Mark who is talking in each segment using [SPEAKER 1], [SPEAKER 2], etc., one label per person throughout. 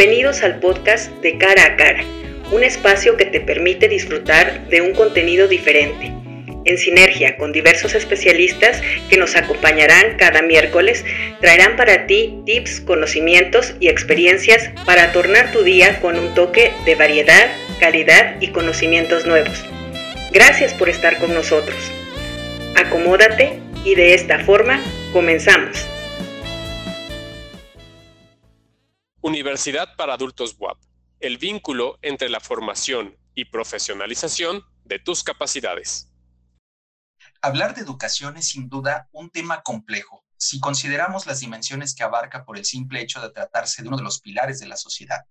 [SPEAKER 1] Bienvenidos al podcast de Cara a Cara, un espacio que te permite disfrutar de un contenido diferente, en sinergia con diversos especialistas que nos acompañarán cada miércoles, traerán para ti tips, conocimientos y experiencias para tornar tu día con un toque de variedad, calidad y conocimientos nuevos. Gracias por estar con nosotros. Acomódate y de esta forma comenzamos.
[SPEAKER 2] Universidad para Adultos WAP, el vínculo entre la formación y profesionalización de tus capacidades.
[SPEAKER 3] Hablar de educación es sin duda un tema complejo si consideramos las dimensiones que abarca por el simple hecho de tratarse de uno de los pilares de la sociedad.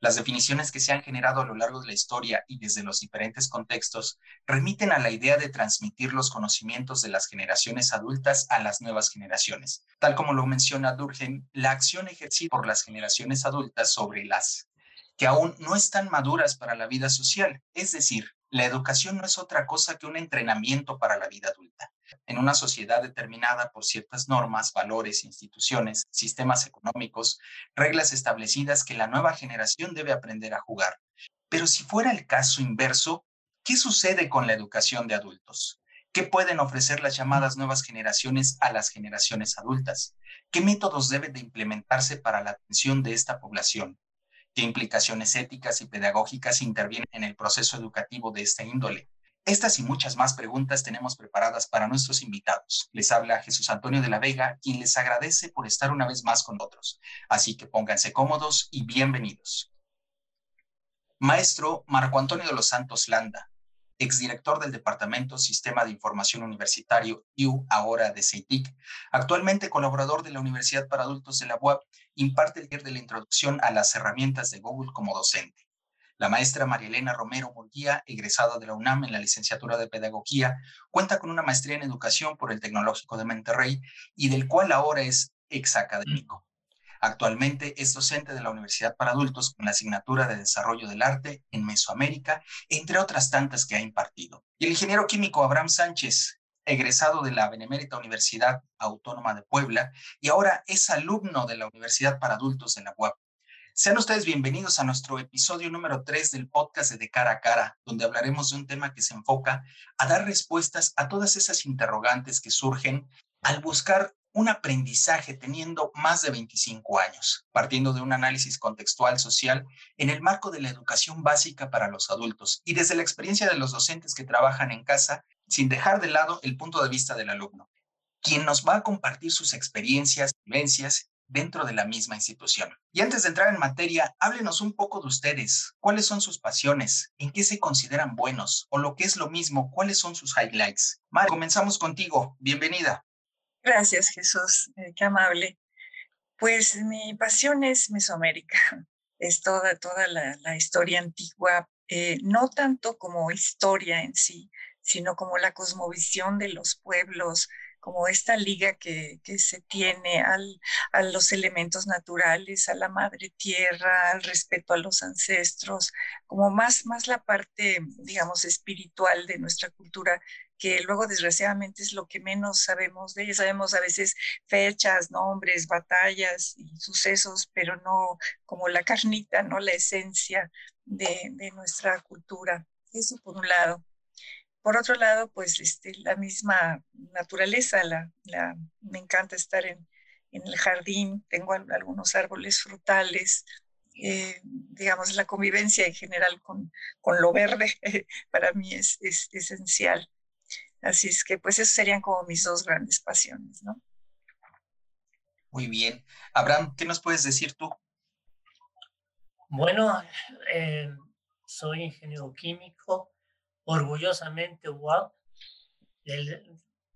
[SPEAKER 3] Las definiciones que se han generado a lo largo de la historia y desde los diferentes contextos remiten a la idea de transmitir los conocimientos de las generaciones adultas a las nuevas generaciones. Tal como lo menciona Durkheim, la acción ejercida por las generaciones adultas sobre las que aún no están maduras para la vida social, es decir, la educación no es otra cosa que un entrenamiento para la vida adulta. En una sociedad determinada por ciertas normas, valores, instituciones, sistemas económicos, reglas establecidas que la nueva generación debe aprender a jugar. Pero si fuera el caso inverso, ¿qué sucede con la educación de adultos? ¿Qué pueden ofrecer las llamadas nuevas generaciones a las generaciones adultas? ¿Qué métodos deben de implementarse para la atención de esta población? qué implicaciones éticas y pedagógicas intervienen en el proceso educativo de esta índole. Estas y muchas más preguntas tenemos preparadas para nuestros invitados. Les habla Jesús Antonio de la Vega, quien les agradece por estar una vez más con nosotros. Así que pónganse cómodos y bienvenidos. Maestro Marco Antonio de los Santos Landa, exdirector del Departamento Sistema de Información Universitario IU, ahora de CETIC, actualmente colaborador de la Universidad para Adultos de la UAP, imparte el taller de la introducción a las herramientas de Google como docente. La maestra María Elena Romero Murguía, egresada de la UNAM en la licenciatura de Pedagogía, cuenta con una maestría en Educación por el Tecnológico de Monterrey y del cual ahora es exacadémico. Actualmente es docente de la Universidad para Adultos con la asignatura de Desarrollo del Arte en Mesoamérica, entre otras tantas que ha impartido. Y el ingeniero químico Abraham Sánchez, egresado de la Benemérita Universidad Autónoma de Puebla y ahora es alumno de la Universidad para Adultos de la UAP. Sean ustedes bienvenidos a nuestro episodio número 3 del podcast de, Cara a Cara, donde hablaremos de un tema que se enfoca a dar respuestas a todas esas interrogantes que surgen al buscar un aprendizaje teniendo más de 25 años, partiendo de un análisis contextual social en el marco de la educación básica para los adultos y desde la experiencia de los docentes que trabajan en casa, sin dejar de lado el punto de vista del alumno, quien nos va a compartir sus experiencias, vivencias dentro de la misma institución. Y antes de entrar en materia, háblenos un poco de ustedes. ¿Cuáles son sus pasiones? ¿En qué se consideran buenos? O lo que es lo mismo, ¿cuáles son sus highlights? Mar, comenzamos contigo. Bienvenida.
[SPEAKER 4] Gracias, Jesús, eh, qué amable. Pues mi pasión es Mesoamérica, es toda, toda la, historia antigua, eh, no tanto como historia en sí, sino como la cosmovisión de los pueblos, como esta liga que, que se tiene al, a los elementos naturales, a la madre tierra, al respeto a los ancestros, como más, más la parte, digamos, espiritual de nuestra cultura que luego desgraciadamente es lo que menos sabemos de ella. Sabemos a veces fechas, nombres, batallas y sucesos, pero no como la carnita, no la esencia de, de nuestra cultura. Eso por un lado. Por otro lado, pues este, la misma naturaleza, la, la, me encanta estar en, en el jardín, tengo algunos árboles frutales, eh, digamos, la convivencia en general con, con lo verde para mí es, es, esencial. Así es que pues esos serían como mis dos grandes pasiones, ¿no?
[SPEAKER 3] Muy bien. Abraham, ¿qué nos puedes decir tú?
[SPEAKER 5] Bueno, eh, soy ingeniero químico, orgullosamente UAP,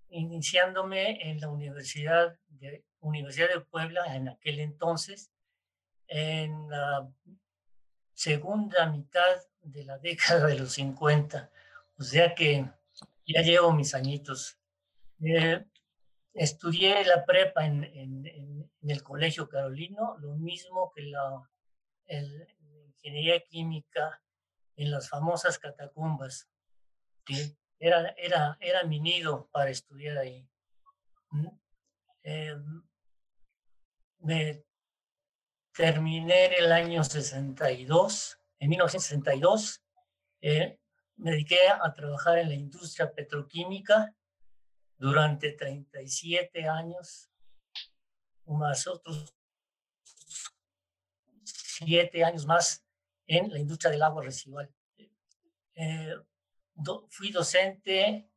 [SPEAKER 5] iniciándome en la Universidad de, Universidad de Puebla en aquel entonces, en la segunda mitad de la década de los 50. O sea que ya llevo mis añitos. Eh, estudié la prepa en, en, el Colegio Carolino, lo mismo que la ingeniería química en las famosas catacumbas. Era, era, era mi nido para estudiar ahí. Mm, eh, me terminé el año 62, en 1962, eh, me dediqué a trabajar en la industria petroquímica durante 37 años, más otros 7 años más en la industria del agua residual. Eh, fui docente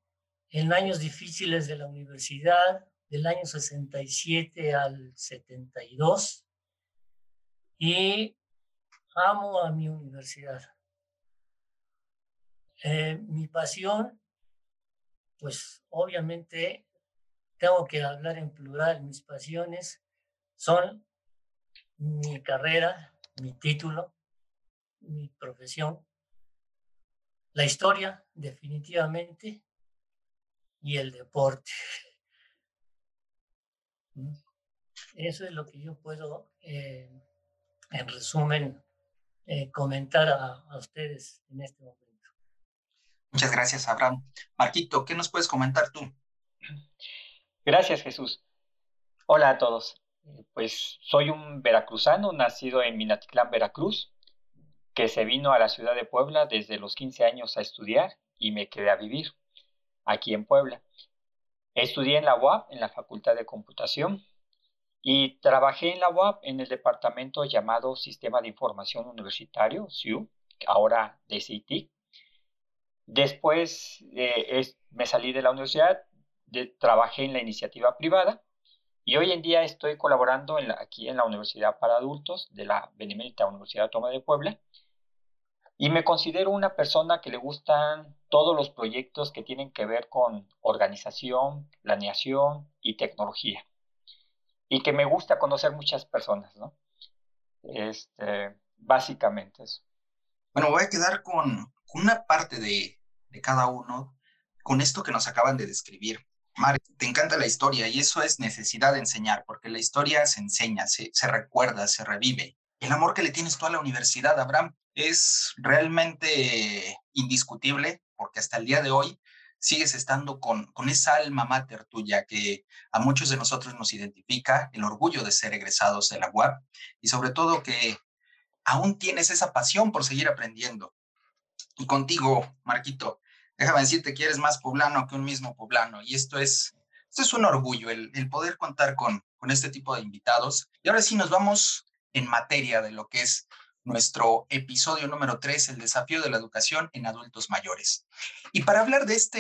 [SPEAKER 5] en años difíciles de la universidad, del año 67 al 72, y amo a mi universidad. Eh, mi pasión, pues obviamente tengo que hablar en plural, mis pasiones son mi carrera, mi título, mi profesión, la historia definitivamente y el deporte. Eso es lo que yo puedo, eh, en resumen, eh, comentar a, ustedes en este momento.
[SPEAKER 3] Muchas gracias, Abraham. Marquito, ¿qué nos puedes comentar tú?
[SPEAKER 6] Gracias, Jesús. Hola a todos. Eh, pues soy un veracruzano, nacido en Minatitlán, Veracruz, que se vino a la ciudad de Puebla desde los 15 años a estudiar y me quedé a vivir aquí en Puebla. Estudié en la UAP, en la Facultad de Computación, y trabajé en la UAP en el departamento llamado Sistema de Información Universitario, SIU, ahora de CITIC. Después eh, me salí de la universidad, trabajé en la iniciativa privada y hoy en día estoy colaborando aquí en la Universidad para Adultos de la Benemérita Universidad Autónoma de Puebla y me considero una persona que le gustan todos los proyectos que tienen que ver con organización, planeación y tecnología. Y que me gusta conocer muchas personas, ¿no? Este, básicamente eso.
[SPEAKER 3] Bueno, voy a quedar con, una parte de, cada uno, con esto que nos acaban de describir. Mar, te encanta la historia y eso es necesidad de enseñar, porque la historia se enseña, se, se recuerda, se revive. El amor que le tienes tú a la universidad, Abraham, es realmente indiscutible porque hasta el día de hoy sigues estando con, con esa alma mater tuya que a muchos de nosotros nos identifica, el orgullo de ser egresados de la UAP y sobre todo que aún tienes esa pasión por seguir aprendiendo. Y contigo, Marquito, déjame decirte que eres más poblano que un mismo poblano y esto es, esto es un orgullo, el, poder contar con, con este tipo de invitados. Y ahora sí nos vamos en materia de lo que es nuestro episodio número 3, el desafío de la educación en adultos mayores. Y para hablar de este,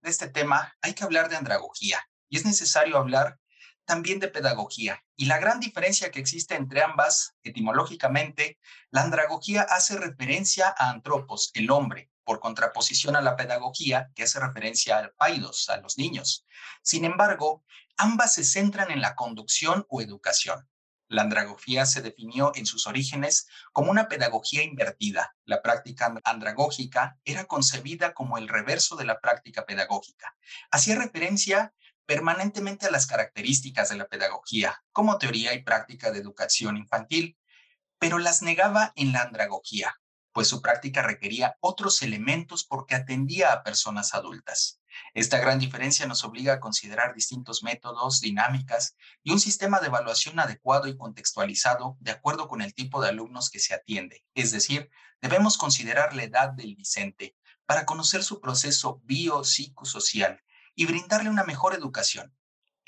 [SPEAKER 3] de este tema hay que hablar de andragogía y es necesario hablar también de pedagogía. Y la gran diferencia que existe entre ambas, etimológicamente, la andragogía hace referencia a antropos, el hombre, por contraposición a la pedagogía, que hace referencia al paidos, a los niños. Sin embargo, ambas se centran en la conducción o educación. La andragogía se definió en sus orígenes como una pedagogía invertida. La práctica andragógica era concebida como el reverso de la práctica pedagógica. Hacía referencia permanentemente a las características de la pedagogía como teoría y práctica de educación infantil, pero las negaba en la andragogía, pues su práctica requería otros elementos porque atendía a personas adultas. Esta gran diferencia nos obliga a considerar distintos métodos, dinámicas y un sistema de evaluación adecuado y contextualizado de acuerdo con el tipo de alumnos que se atiende. Es decir, debemos considerar la edad del Vicente para conocer su proceso biopsicosocial y brindarle una mejor educación.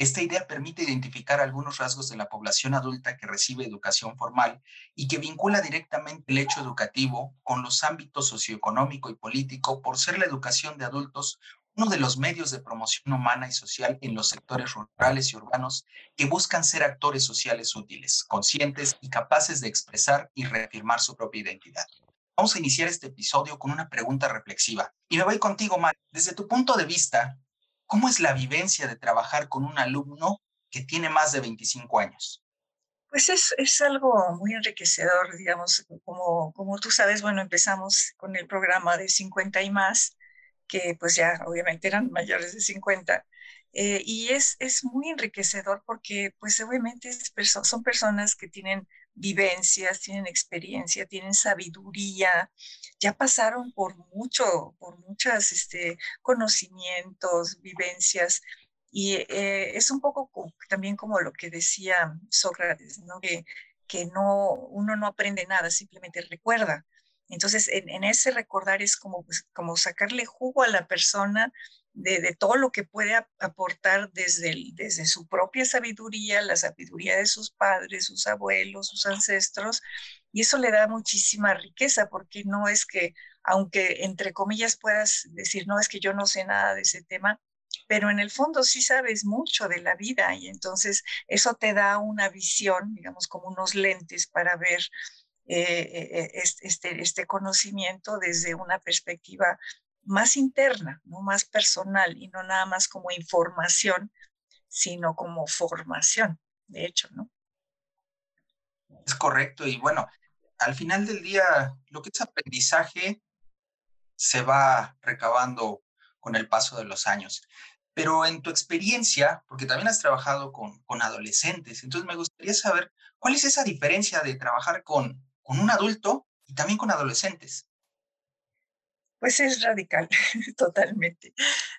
[SPEAKER 3] Esta idea permite identificar algunos rasgos de la población adulta que recibe educación formal y que vincula directamente el hecho educativo con los ámbitos socioeconómico y político por ser la educación de adultos uno de los medios de promoción humana y social en los sectores rurales y urbanos que buscan ser actores sociales útiles, conscientes y capaces de expresar y reafirmar su propia identidad. Vamos a iniciar este episodio con una pregunta reflexiva. Y me voy contigo, Mar. Desde tu punto de vista, ¿cómo es la vivencia de trabajar con un alumno que tiene más de 25 años?
[SPEAKER 4] Pues es, es, algo muy enriquecedor, digamos, como, como tú sabes, bueno, empezamos con el programa de 50 y más que pues ya obviamente eran mayores de 50. Eh, y es, es muy enriquecedor porque pues obviamente son personas que tienen vivencias, tienen experiencia, tienen sabiduría, ya pasaron por mucho, por muchas este, conocimientos, vivencias. Y eh, es un poco también como lo que decía Sócrates. Que, que no, uno no aprende nada, simplemente recuerda. Entonces, en, ese recordar es como, pues, como sacarle jugo a la persona de, todo lo que puede aportar desde, desde su propia sabiduría, la sabiduría de sus padres, sus abuelos, sus ancestros, y eso le da muchísima riqueza, porque no es que, aunque entre comillas puedas decir, no, es que yo no sé nada de ese tema, pero en el fondo sí sabes mucho de la vida y entonces eso te da una visión, digamos, como unos lentes para ver eh, eh, este, este conocimiento desde una perspectiva más interna, ¿no? más personal y no nada más como información, sino como formación, de hecho, ¿no?
[SPEAKER 3] Es correcto y bueno, al final del día, lo que es aprendizaje se va recabando con el paso de los años. Pero en tu experiencia, porque también has trabajado con, con adolescentes, entonces me gustaría saber cuál es esa diferencia de trabajar con, con un adulto y también con adolescentes.
[SPEAKER 4] Pues es radical, totalmente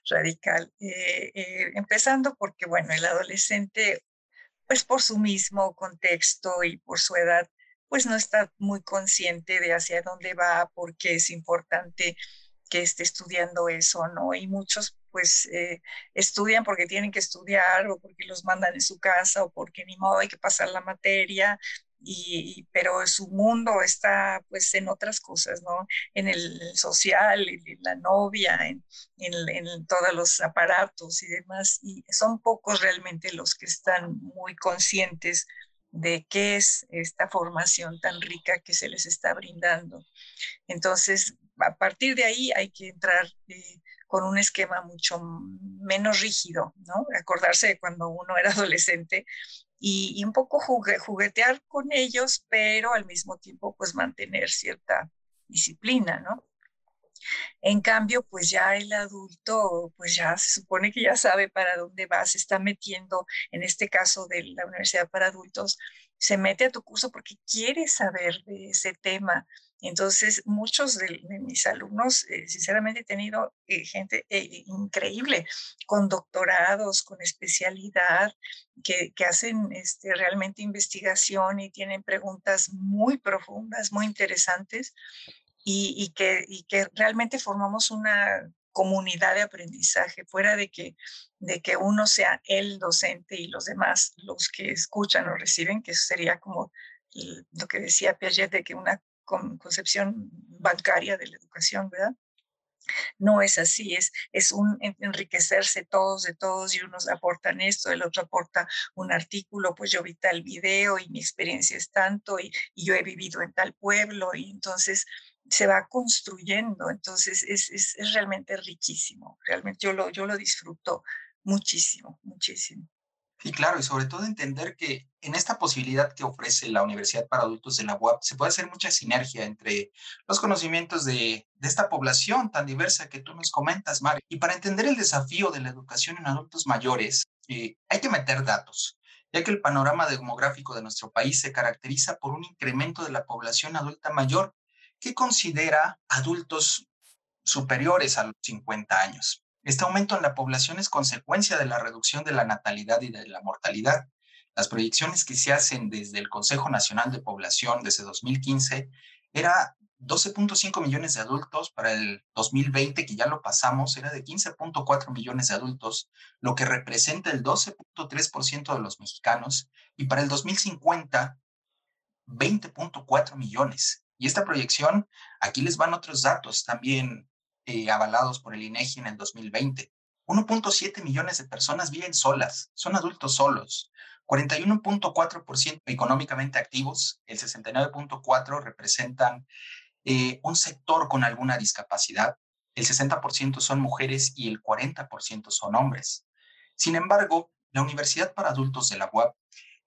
[SPEAKER 4] radical. Eh, eh, empezando porque, bueno, el adolescente, pues por su mismo contexto y por su edad, pues no está muy consciente de hacia dónde va, porque es importante que esté estudiando eso, ¿no? Y muchos pues eh, estudian porque tienen que estudiar o porque los mandan en su casa o porque ni modo hay que pasar la materia, y, pero su mundo está pues en otras cosas, ¿no? En el social, en la novia, en, en, todos los aparatos y demás, y son pocos realmente los que están muy conscientes de qué es esta formación tan rica que se les está brindando. Entonces, a partir de ahí hay que entrar eh, con un esquema mucho menos rígido, ¿no? Acordarse de cuando uno era adolescente y, y un poco juguetear con ellos, pero al mismo tiempo pues mantener cierta disciplina, ¿no? En cambio, pues ya el adulto, pues ya se supone que ya sabe para dónde va, se está metiendo, en este caso de la Universidad para Adultos, se mete a tu curso porque quiere saber de ese tema. Entonces, muchos de, mis alumnos, eh, sinceramente, he tenido eh, gente eh, increíble, con doctorados, con especialidad, que, que hacen este, realmente investigación y tienen preguntas muy profundas, muy interesantes y, que, y que realmente formamos una comunidad de aprendizaje, fuera de que, de que uno sea el docente y los demás los que escuchan o reciben, que eso sería como lo que decía Piaget, de que una concepción bancaria de la educación, ¿verdad? No es así, es, es un enriquecerse todos de todos y unos aportan esto, el otro aporta un artículo, pues yo vi tal video y mi experiencia es tanto y, y yo he vivido en tal pueblo y entonces se va construyendo, entonces es, es, es, realmente riquísimo, realmente yo lo, yo lo disfruto muchísimo, muchísimo.
[SPEAKER 3] Y claro, y sobre todo entender que en esta posibilidad que ofrece la Universidad para Adultos de la UAP se puede hacer mucha sinergia entre los conocimientos de, de esta población tan diversa que tú nos comentas, Mario. Y para entender el desafío de la educación en adultos mayores, eh, hay que meter datos, ya que el panorama demográfico de nuestro país se caracteriza por un incremento de la población adulta mayor que considera adultos superiores a los 50 años. Este aumento en la población es consecuencia de la reducción de la natalidad y de la mortalidad. Las proyecciones que se hacen desde el Consejo Nacional de Población desde 2015 era 12.5 millones de adultos, para el 2020, que ya lo pasamos, era de 15.4 millones de adultos, lo que representa el 12.3% de los mexicanos, y para el 2050, 20.4 millones. Y esta proyección, aquí les van otros datos también eh, avalados por el INEGI en el 2020. 1.7 millones de personas viven solas, son adultos solos. 41.4% económicamente activos, el 69.4% representan eh, un sector con alguna discapacidad, el 60% son mujeres y el 40% son hombres. Sin embargo, la Universidad para Adultos de la UAP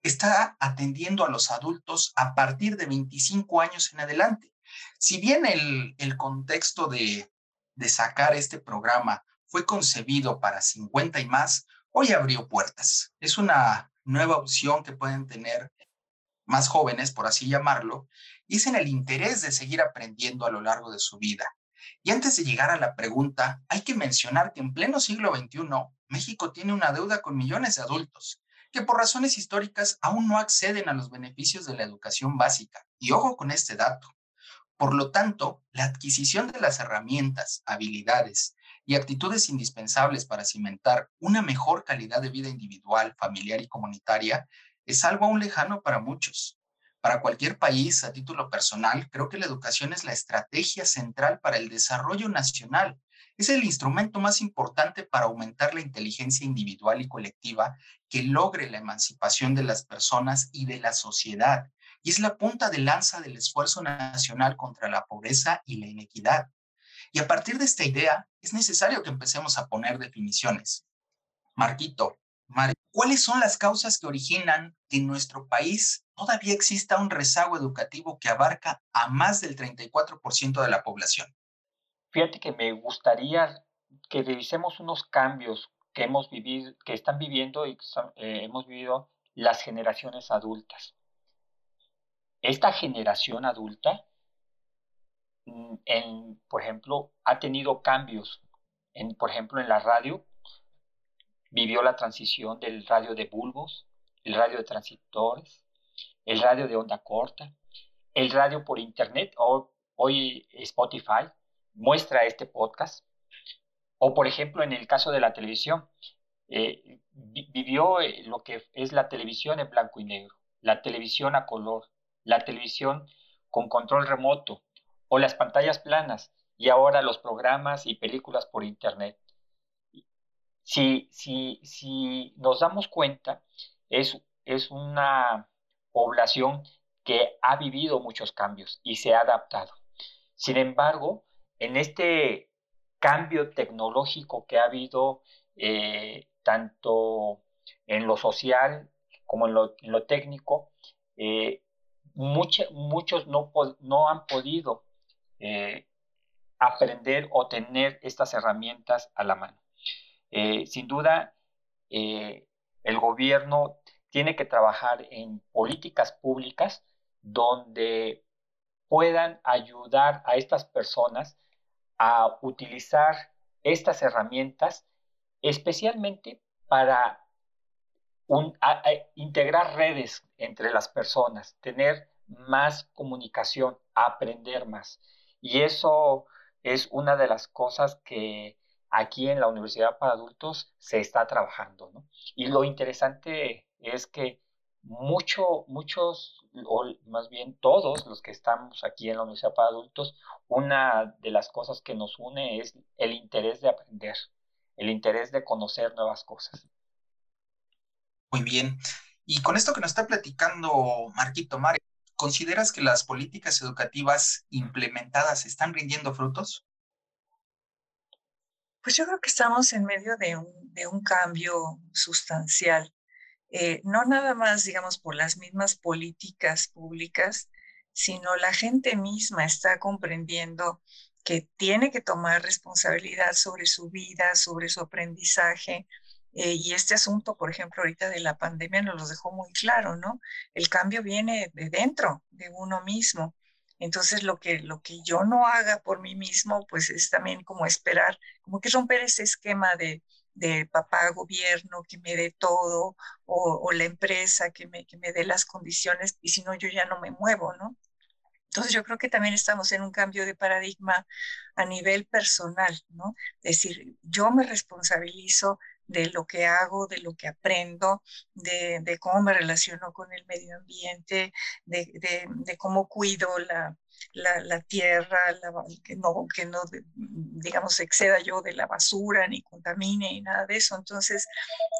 [SPEAKER 3] está atendiendo a los adultos a partir de 25 años en adelante. Si bien el, contexto de, de sacar este programa fue concebido para 50 y más, hoy abrió puertas. Es una nueva opción que pueden tener más jóvenes, por así llamarlo, y es en el interés de seguir aprendiendo a lo largo de su vida. Y antes de llegar a la pregunta, hay que mencionar que en pleno siglo XXI, México tiene una deuda con millones de adultos que por razones históricas aún no acceden a los beneficios de la educación básica. Y ojo con este dato. Por lo tanto, la adquisición de las herramientas, habilidades y actitudes indispensables para cimentar una mejor calidad de vida individual, familiar y comunitaria es algo aún lejano para muchos. Para cualquier país, a título personal, creo que la educación es la estrategia central para el desarrollo nacional. Es el instrumento más importante para aumentar la inteligencia individual y colectiva que logre la emancipación de las personas y de la sociedad. Y es la punta de lanza del esfuerzo nacional contra la pobreza y la inequidad. Y a partir de esta idea, es necesario que empecemos a poner definiciones. Marquito, ¿cuáles son las causas que originan que en nuestro país todavía exista un rezago educativo que abarca a más del 34% de la población?
[SPEAKER 6] Fíjate que me gustaría que revisemos unos cambios que hemos vivido, que están viviendo y eh, hemos vivido las generaciones adultas. Esta generación adulta, mm, en, por ejemplo, ha tenido cambios, en, por ejemplo, en la radio, vivió la transición del radio de bulbos, el radio de transistores, el radio de onda corta, el radio por internet, o hoy Spotify muestra este podcast, o por ejemplo en el caso de la televisión, eh, vivió eh, lo que es la televisión en blanco y negro, la televisión a color, la televisión con control remoto o las pantallas planas y ahora los programas y películas por internet si, si, si nos damos cuenta, es, es una población que ha vivido muchos cambios y se ha adaptado. Sin embargo, en este cambio tecnológico que ha habido eh, tanto en lo social como en lo, técnico, eh, muchos no, no, han podido eh, aprender o tener estas herramientas a la mano. Eh, sin duda, el gobierno tiene que trabajar en políticas públicas donde puedan ayudar a estas personas a utilizar estas herramientas, especialmente para integrar redes entre las personas, tener más comunicación, aprender más. Y eso es una de las cosas que aquí en la Universidad para Adultos se está trabajando, ¿no? Y lo interesante es que mucho, muchos, o más bien todos los que estamos aquí en la Universidad para Adultos, una de las cosas que nos une es el interés de aprender, el interés de conocer nuevas cosas.
[SPEAKER 3] Muy bien. Y con esto que nos está platicando Marquito Mare, ¿consideras que las políticas educativas implementadas están rindiendo frutos?
[SPEAKER 4] Pues yo creo que estamos en medio de un, cambio sustancial, eh, no nada más, digamos, por las mismas políticas públicas, sino la gente misma está comprendiendo que tiene que tomar responsabilidad sobre su vida, sobre su aprendizaje. Eh, y este asunto, por ejemplo, ahorita de la pandemia nos lo dejó muy claro, ¿no? El cambio viene de dentro, de uno mismo. Entonces, lo que, lo que yo no haga por mí mismo, pues es también como esperar, como que romper ese esquema de, de papá gobierno que me dé todo o, la empresa que me, que me dé las condiciones y si no, yo ya no me muevo, ¿no? Entonces yo creo que también estamos en un cambio de paradigma a nivel personal, ¿no? Es decir, yo me responsabilizo de lo que hago, de lo que aprendo, de, cómo me relaciono con el medio ambiente, de, cómo cuido la, la, tierra, que no, que no, digamos, exceda yo de la basura, ni contamine, ni nada de eso. Entonces,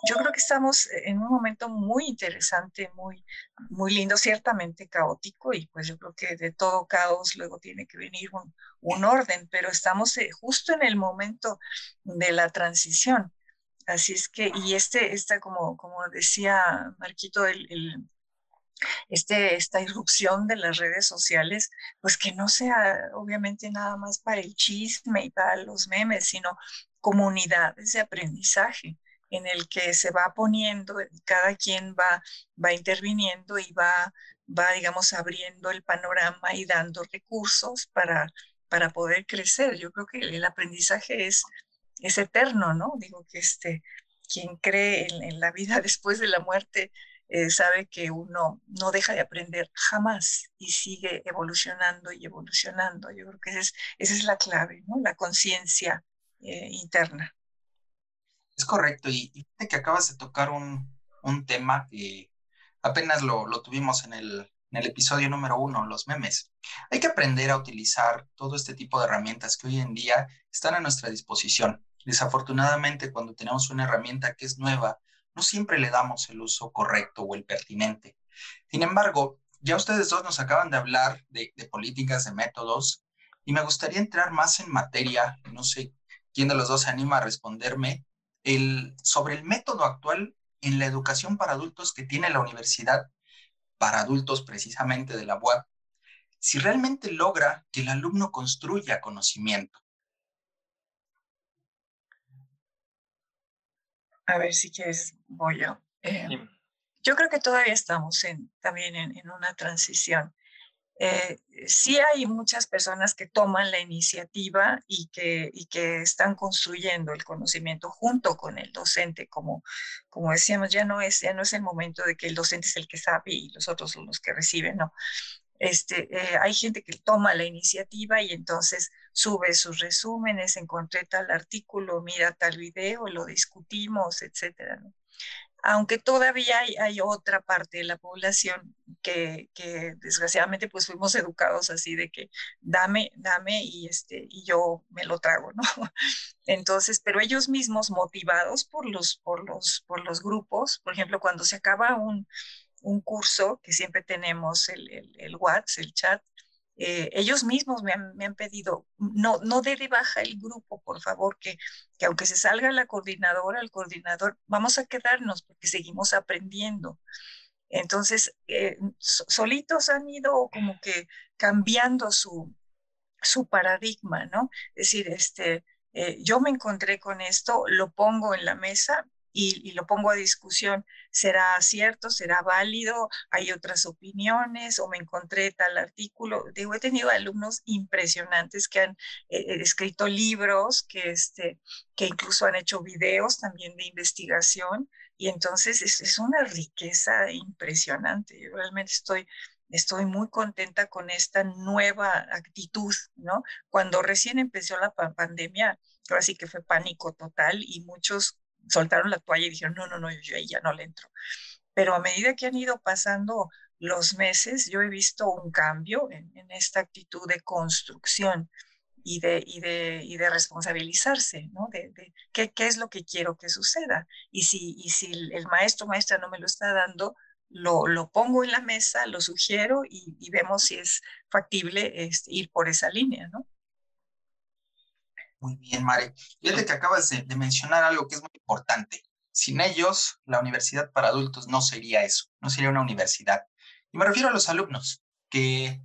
[SPEAKER 4] yo creo que estamos en un momento muy interesante, muy, muy lindo, ciertamente caótico, y pues yo creo que de todo caos luego tiene que venir un, un orden, pero estamos eh, justo en el momento de la transición. Así es que, y este, esta, como, como decía Marquito, el, este, esta irrupción de las redes sociales, pues que no sea obviamente nada más para el chisme y para los memes, sino comunidades de aprendizaje en el que se va poniendo, cada quien va, va interviniendo y va, va, digamos, abriendo el panorama y dando recursos para, para poder crecer. Yo creo que el aprendizaje es es eterno, ¿no? Digo que este, quien cree en, la vida después de la muerte eh, sabe que uno no deja de aprender jamás y sigue evolucionando y evolucionando. Yo creo que esa es, esa es la clave, ¿no? La conciencia eh, interna.
[SPEAKER 3] Es correcto, y, fíjate que acabas de tocar un, un tema que apenas lo, lo tuvimos en el, en el episodio número uno, los memes. Hay que aprender a utilizar todo este tipo de herramientas que hoy en día están a nuestra disposición. Desafortunadamente, cuando tenemos una herramienta que es nueva, no siempre le damos el uso correcto o el pertinente. Sin embargo, ya ustedes dos nos acaban de hablar de, políticas, de métodos, y me gustaría entrar más en materia, no sé quién de los dos se anima a responderme, sobre el método actual en la educación para adultos que tiene la universidad para adultos precisamente de la UAP, si realmente logra que el alumno construya conocimiento.
[SPEAKER 4] A ver si quieres, voy yo. Eh, yo creo que todavía estamos en, también en, una transición. Eh, sí hay muchas personas que toman la iniciativa y que, y que están construyendo el conocimiento junto con el docente, como, como decíamos, ya no, es, ya no es el momento de que el docente es el que sabe y los otros son los que reciben, no. Este, eh, hay gente que toma la iniciativa y entonces sube sus resúmenes, encontré tal artículo, mira tal video, lo discutimos, etcétera. Aunque todavía hay, otra parte de la población que, desgraciadamente pues fuimos educados así de que dame, dame y, este, y yo me lo trago, ¿no? Entonces, pero ellos mismos motivados por los, por los, por los grupos, por ejemplo, cuando se acaba un, curso, que siempre tenemos el, el, el WhatsApp, el chat, eh, ellos mismos me han, pedido, no, no dé de baja el grupo, por favor, que, que aunque se salga la coordinadora, el coordinador, vamos a quedarnos porque seguimos aprendiendo. Entonces, eh, solitos han ido como que cambiando su, su paradigma, ¿no? Es decir, este, eh, yo me encontré con esto, lo pongo en la mesa, y, lo pongo a discusión. ¿Será cierto? ¿Será válido? ¿Hay otras opiniones? ¿O me encontré tal artículo? Digo, he tenido alumnos impresionantes que han eh, eh, escrito libros, que, este, que incluso han hecho videos también de investigación. Y entonces es, es una riqueza impresionante. Yo realmente estoy estoy muy contenta con esta nueva actitud, ¿no? Cuando recién empezó la pandemia, ahora sí que fue pánico total y muchos soltaron la toalla y dijeron, no, no, no, yo ahí ya no le entro. Pero a medida que han ido pasando los meses, yo he visto un cambio en, esta actitud de construcción y de, y de, y de responsabilizarse, ¿no? De, qué, qué, es lo que quiero que suceda. Y si, y si el maestro maestra no me lo está dando, lo, lo pongo en la mesa, lo sugiero y, y vemos si es factible este, ir por esa línea, ¿no?
[SPEAKER 3] Muy bien, Mare. Fíjate que acabas de, mencionar algo que es muy importante. Sin ellos, la universidad para adultos no sería eso, no sería una universidad. Y me refiero a los alumnos, que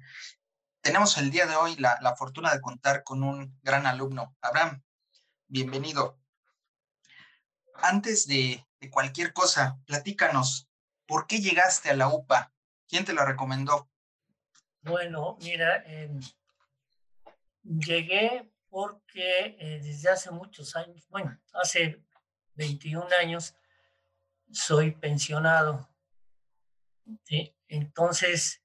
[SPEAKER 3] tenemos el día de hoy la, la fortuna de contar con un gran alumno. Abraham, bienvenido. Antes de, de cualquier cosa, platícanos, ¿por qué llegaste a la UPA? ¿Quién te lo recomendó?
[SPEAKER 5] Bueno, mira, llegué porque eh, desde hace muchos años, bueno, hace 21 años, soy pensionado. Entonces,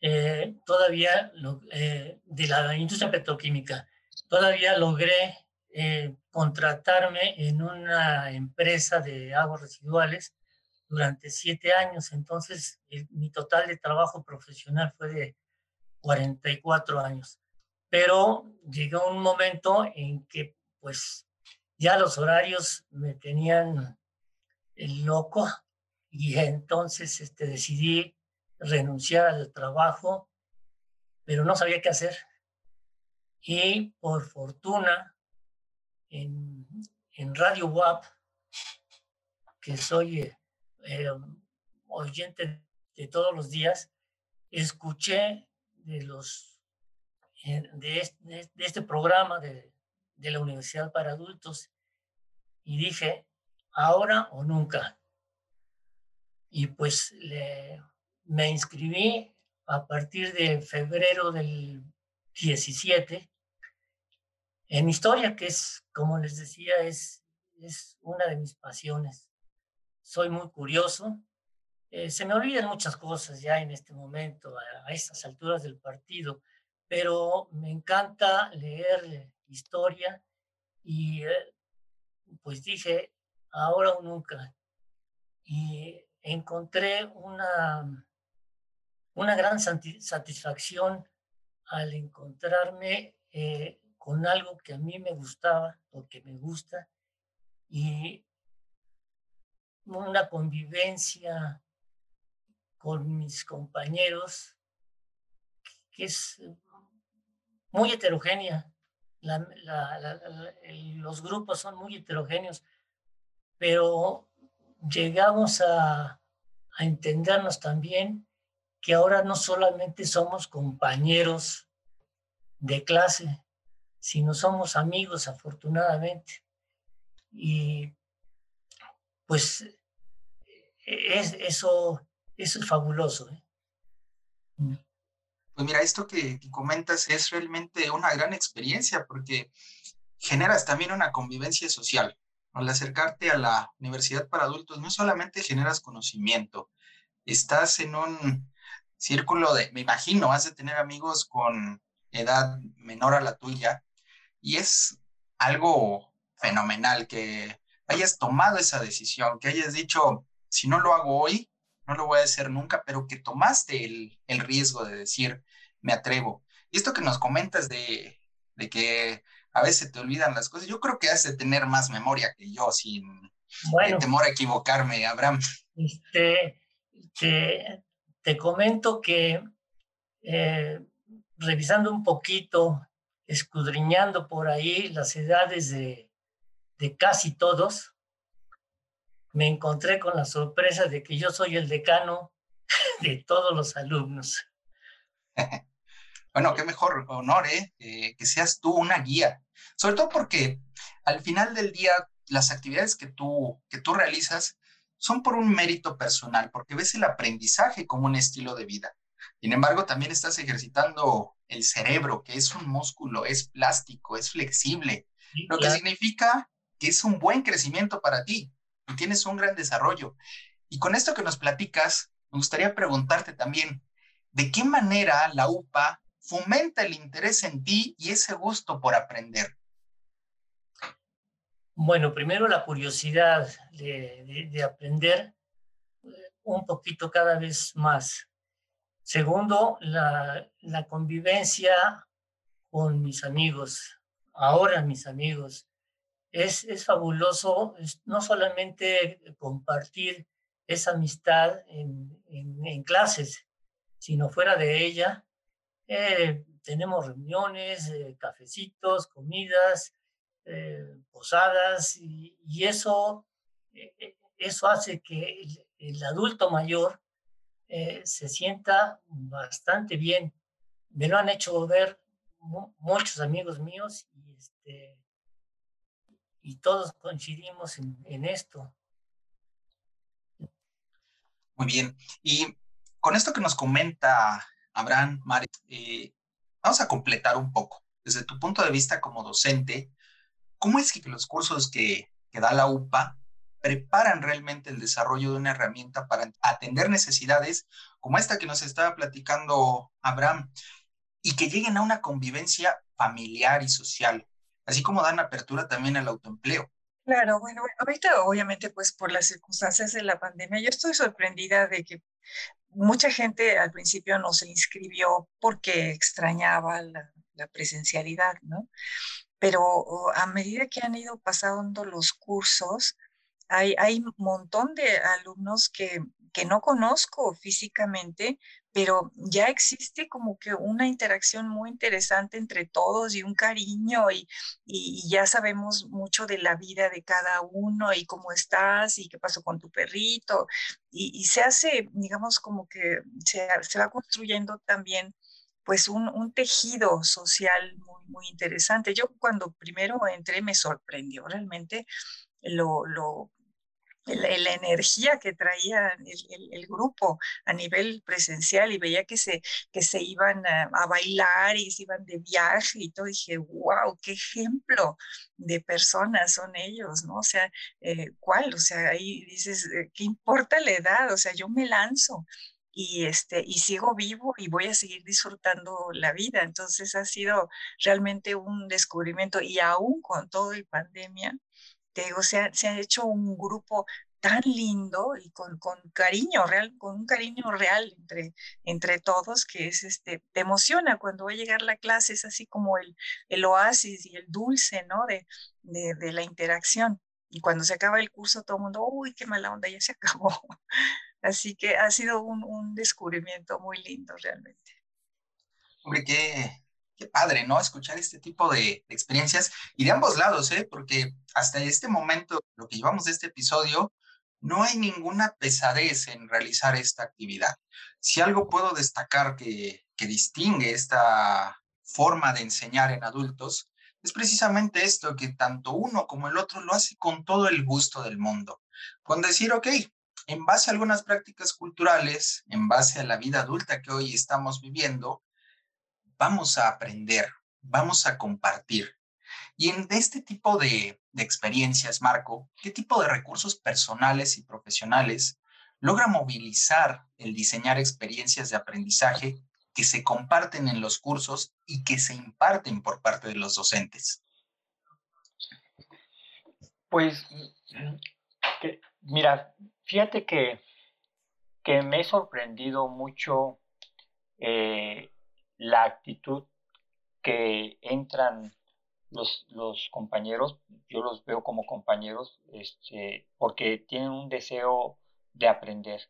[SPEAKER 5] eh, todavía eh, de la industria petroquímica, todavía logré contratarme en una empresa de aguas residuales durante siete años. Entonces, mi total de trabajo profesional fue de 44 años pero llegó un momento en que pues ya los horarios me tenían el loco y entonces este, decidí renunciar al trabajo, pero no sabía qué hacer. Y por fortuna, en, en Radio WAP, que soy eh, oyente de todos los días, escuché de los eh, de este, programa de, la Universidad para Adultos y dije, ahora o nunca. Y pues me inscribí a partir de febrero del 17 en historia, que es, como les decía, es es una de mis pasiones. Soy muy curioso. Eh, se me olvidan muchas cosas ya en este momento, a, estas alturas del partido, pero me encanta leer historia y eh, pues dije, ahora o nunca. Y encontré una, una gran satisfacción al encontrarme eh, con algo que a mí me gustaba o que me gusta y una convivencia con mis compañeros que es muy heterogénea. los grupos son muy heterogéneos, pero llegamos a, entendernos también que ahora no solamente somos compañeros de clase, sino somos amigos afortunadamente. Y pues es, eso, eso es fabuloso. ¿eh?
[SPEAKER 3] Pues mira, esto que, comentas es realmente una gran experiencia porque generas también una convivencia social. Al acercarte a la universidad para adultos, no solamente generas conocimiento, estás en un círculo de, me imagino, has de tener amigos con edad menor a la tuya y es algo fenomenal que hayas tomado esa decisión, que hayas dicho, si no lo hago hoy, no lo voy a hacer nunca, pero que tomaste el, el riesgo de decir, me atrevo. Y esto que nos comentas de, de, que a veces te olvidan las cosas, yo creo que has de tener más memoria que yo, sin temor a equivocarme, Abraham.
[SPEAKER 5] Este, te, te comento que eh, revisando un poquito, escudriñando por ahí las edades de, de casi todos, me encontré con la sorpresa de que yo soy el decano de todos los alumnos.
[SPEAKER 3] Bueno, qué mejor honor, ¿eh? que seas tú una guía. Sobre todo porque al final del día, las actividades que tú, que tú realizas son por un mérito personal, porque ves el aprendizaje como un estilo de vida. Sin embargo, también estás ejercitando el cerebro, que es un músculo, es plástico, es flexible, lo que significa que es un buen crecimiento para ti y tienes un gran desarrollo. Y con esto que nos platicas, me gustaría preguntarte también, ¿de qué manera la UPA fomenta el interés en ti y ese gusto por aprender?
[SPEAKER 5] Bueno, primero la curiosidad de, aprender eh, un poquito cada vez más. Segundo, la, convivencia con mis amigos, ahora mis amigos. Es, es fabuloso no solamente compartir esa amistad en, en, clases, sino fuera de ella. Eh, tenemos reuniones, eh, cafecitos, comidas, eh, posadas y, eso, eh, eh, eso hace que el, adulto mayor se sienta bastante bien. Me lo han hecho ver muchos amigos míos y, este, y todos coincidimos en, esto.
[SPEAKER 3] Muy bien. Y con esto que nos comenta Abraham, Mari, vamos a completar un poco. Desde tu punto de vista como docente, ¿Cómo es que los cursos que, da la UPA preparan realmente el desarrollo de una herramienta para atender necesidades como esta que nos estaba platicando Abraham y que lleguen a una convivencia familiar y social, así como dan apertura también al autoempleo?
[SPEAKER 4] Claro, bueno, ahorita obviamente pues por las circunstancias de la pandemia, yo estoy sorprendida de que mucha gente al principio no se inscribió porque extrañaba la, presencialidad, ¿no? pero a medida que han ido pasando los cursos, hay, hay un montón de alumnos que, que no conozco físicamente, pero ya existe como que una interacción muy interesante entre todos y un cariño y, ya sabemos mucho de la vida de cada uno y cómo estás y qué pasó con tu perrito y, y se hace, digamos, como que se, se va construyendo también pues un, un, tejido social muy, muy interesante. Yo cuando primero entré me sorprendió realmente lo, lo, la, energía que traía el, grupo a nivel presencial y veía que se, que se iban a, bailar y se iban de viaje y todo, dije, wow, qué ejemplo de personas son ellos, ¿no? O sea, eh, ¿cuál? O sea, ahí dices, eh, ¿qué importa la edad? O sea, yo me lanzo y, este, y sigo vivo y voy a seguir disfrutando la vida. Entonces ha sido realmente un descubrimiento y aún con todo el pandemia, se ha, se ha hecho un grupo tan lindo y con, con, cariño real, con un cariño real entre, entre todos, que es este, te emociona cuando va a llegar la clase, es así como el, el oasis y el dulce, ¿no? De, de, de la interacción. Y cuando se acaba el curso, todo el mundo, uy, qué mala onda, ya se acabó. Así que ha sido un, un descubrimiento muy lindo realmente.
[SPEAKER 3] Hombre, qué, qué padre, ¿no? Escuchar este tipo de, experiencias y de ambos lados, ¿eh? Porque hasta este momento, lo que llevamos de este episodio, no hay ninguna pesadez en realizar esta actividad. Si algo puedo destacar que, que distingue esta forma de enseñar en adultos, es precisamente esto, que tanto uno como el otro lo hace con todo el gusto del mundo. Con decir, ok, en base a algunas prácticas culturales, en base a la vida adulta que hoy estamos viviendo, vamos a aprender, vamos a compartir. Y en este tipo de, experiencias, Marco, ¿qué tipo de recursos personales y profesionales logra movilizar el diseñar experiencias de aprendizaje que se comparten en los cursos y que se imparten por parte de los docentes?
[SPEAKER 6] Pues, mira, fíjate que, que me he sorprendido mucho eh, la actitud que entran los, los, compañeros, yo los veo como compañeros, este, porque tienen un deseo de aprender.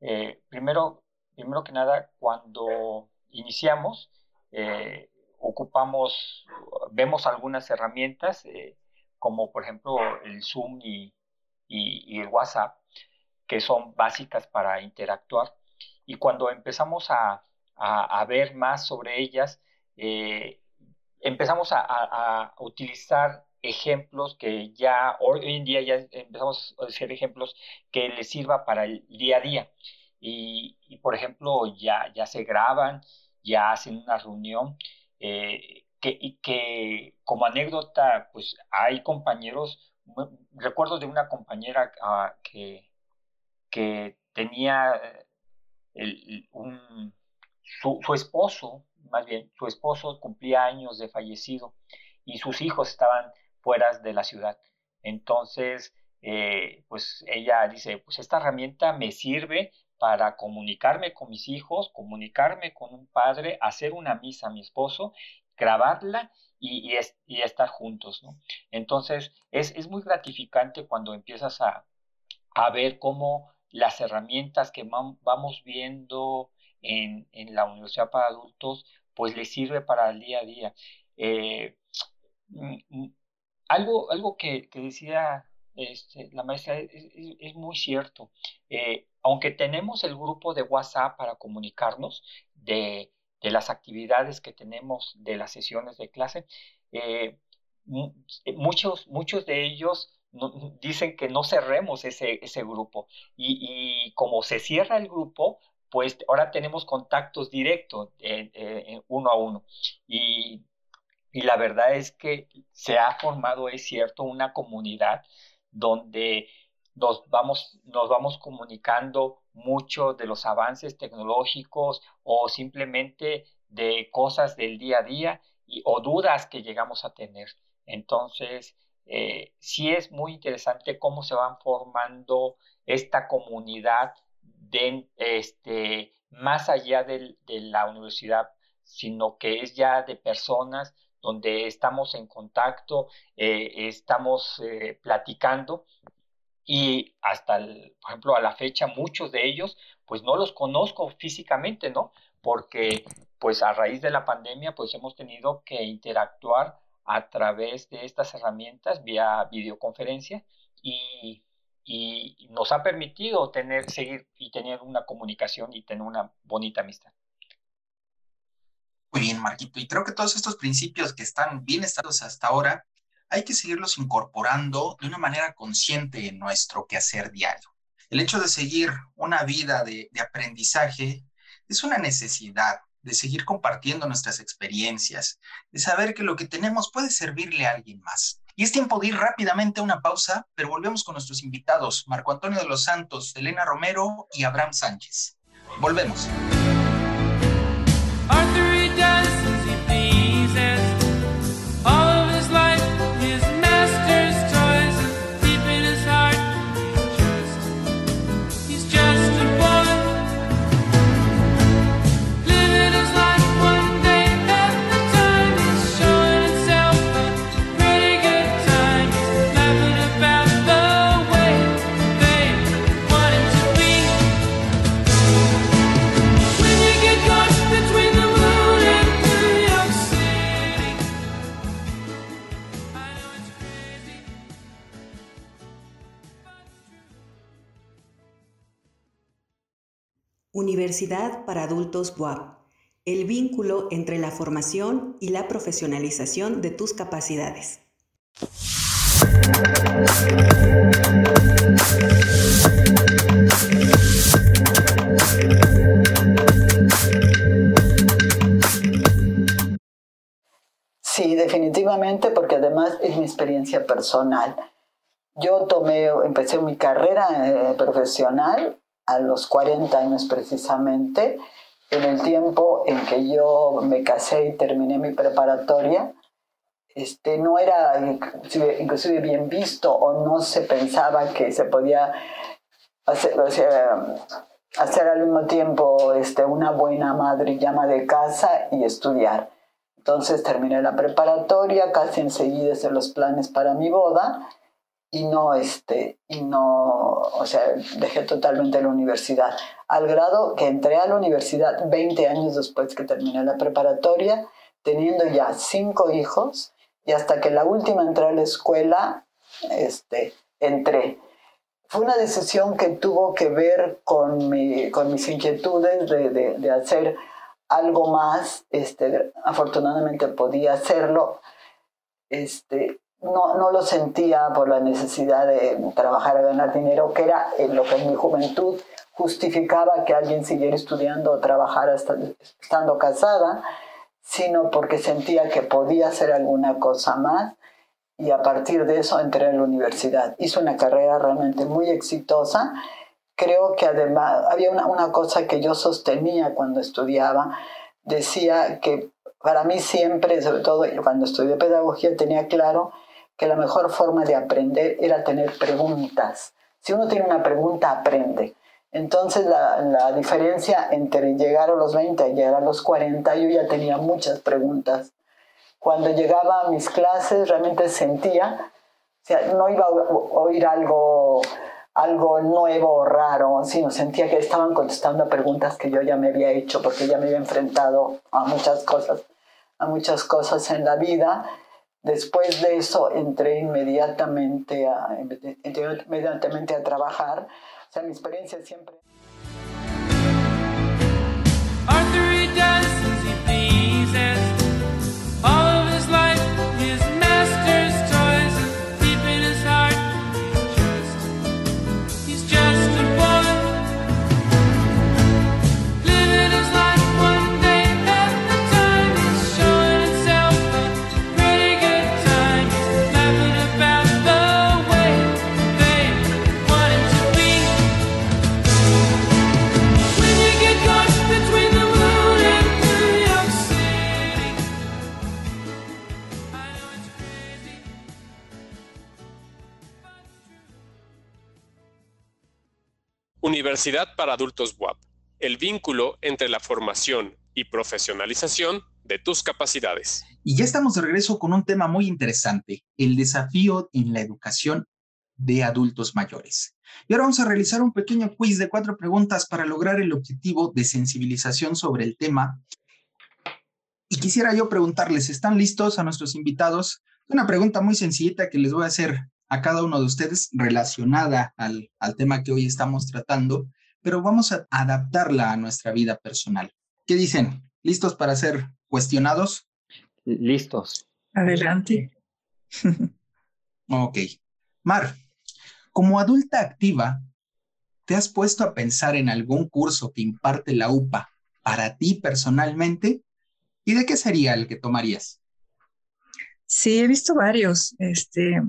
[SPEAKER 6] Eh, primero, primero que nada, cuando iniciamos, eh, ocupamos, vemos algunas herramientas, eh, como por ejemplo el Zoom y, y, el WhatsApp, que son básicas para interactuar. Y cuando empezamos a, a, ver más sobre ellas, eh, empezamos a, utilizar ejemplos que ya hoy en día ya empezamos a hacer ejemplos que les sirva para el día a día. Y, por ejemplo, ya, ya se graban, ya hacen una reunión. Eh, que, y que como anécdota, pues hay compañeros, recuerdo de una compañera ah, que, que tenía el, un, su, esposo, más bien, su esposo cumplía años de fallecido y sus hijos estaban fuera de la ciudad. Entonces, eh, pues ella dice, pues esta herramienta me sirve para comunicarme con mis hijos, comunicarme con un padre, hacer una misa a mi esposo, grabarla y, y, estar juntos, ¿no? Entonces, es, es, muy gratificante cuando empiezas a, a ver cómo las herramientas que vamos viendo en, en la universidad para adultos, pues les sirve para el día a día. Eh, mm, mm, algo, algo que, que decía este, la maestra es, es, muy cierto. Eh, aunque tenemos el grupo de WhatsApp para comunicarnos de, de, las actividades que tenemos de las sesiones de clase, eh, muchos, muchos de ellos dicen que no cerremos ese, ese grupo. Y, y, como se cierra el grupo, pues ahora tenemos contactos directos uno a uno. Y, la verdad es que se ha formado, es cierto, una comunidad donde nos vamos, nos vamos comunicando mucho de los avances tecnológicos o simplemente de cosas del día a día y, o dudas que llegamos a tener. Entonces, eh, sí es muy interesante cómo se van formando esta comunidad de, este, más allá de, la universidad, sino que es ya de personas donde estamos en contacto, eh, estamos eh, platicando y hasta, por ejemplo, a la fecha muchos de ellos, pues no los conozco físicamente, ¿no? Porque pues a raíz de la pandemia, pues hemos tenido que interactuar a través de estas herramientas vía videoconferencia y y nos ha permitido tener, seguir y tener una comunicación y tener una bonita amistad.
[SPEAKER 3] Muy bien, Marquito. Y creo que todos estos principios que están bien estados hasta ahora hay que seguirlos incorporando de una manera consciente en nuestro quehacer diario. El hecho de seguir una vida de, de aprendizaje es una necesidad de seguir compartiendo nuestras experiencias, de saber que lo que tenemos puede servirle a alguien más. Y es tiempo de ir rápidamente a una pausa, pero volvemos con nuestros invitados, Marco Antonio de los Santos, Elena Romero y Abraham Sánchez. Volvemos.
[SPEAKER 1] Universidad para Adultos WAP. El vínculo entre la formación y la profesionalización de tus capacidades.
[SPEAKER 7] Sí, definitivamente, porque además es mi experiencia personal. Yo tomé, empecé mi carrera eh, profesional a los 40 años precisamente, en el tiempo en que yo me casé y terminé mi preparatoria, este, no era inclusive, bien visto o no se pensaba que se podía hacer, hacer al mismo tiempo este, una buena madre y llama de casa y estudiar. Entonces terminé la preparatoria, casi enseguida hice los planes para mi boda y no, este, y no, o sea, dejé totalmente la universidad, al grado que entré a la universidad 20 años después que terminé la preparatoria, teniendo ya cinco hijos, y hasta que la última entré a la escuela, este, entré. Fue una decisión que tuvo que ver con, mi, con mis inquietudes de, de, de hacer algo más, este, afortunadamente podía hacerlo, este, no, no, lo sentía por la necesidad de trabajar a ganar dinero, que era eh, lo que en mi juventud justificaba que alguien siguiera estudiando o trabajara estando casada, sino porque sentía que podía hacer alguna cosa más y a partir de eso entré en la universidad. Hice una carrera realmente muy exitosa. Creo que además había una, una cosa que yo sostenía cuando estudiaba, decía que para mí siempre, sobre todo cuando estudié pedagogía, tenía claro que la mejor forma de aprender era tener preguntas. Si uno tiene una pregunta, aprende. Entonces la, la, diferencia entre llegar a los 20 y llegar a los 40, yo ya tenía muchas preguntas. Cuando llegaba a mis clases realmente sentía, no iba a oír algo, algo nuevo o raro, sino sentía que estaban contestando preguntas que yo ya me había hecho porque ya me había enfrentado a muchas cosas, a muchas cosas en la vida Después de eso entré inmediatamente a, inmediatamente a trabajar. O sea, mi experiencia siempre...
[SPEAKER 2] Universidad para Adultos WAP, el vínculo entre la formación y profesionalización de tus capacidades.
[SPEAKER 3] Y ya estamos de regreso con un tema muy interesante, el desafío en la educación de adultos mayores. Y ahora vamos a realizar un pequeño quiz de cuatro preguntas para lograr el objetivo de sensibilización sobre el tema. Y quisiera yo preguntarles, ¿están listos a nuestros invitados? Una pregunta muy sencillita que les voy a hacer a cada uno de ustedes relacionada al, al tema que hoy estamos tratando, pero vamos a adaptarla a nuestra vida personal. ¿Qué dicen? ¿Listos para ser cuestionados?
[SPEAKER 6] Listos.
[SPEAKER 4] Adelante.
[SPEAKER 3] Ok. Mar, como adulta activa, ¿te has puesto a pensar en algún curso que imparte la UPA para ti personalmente? ¿Y de qué sería el que tomarías?
[SPEAKER 4] Sí, he visto varios. Este,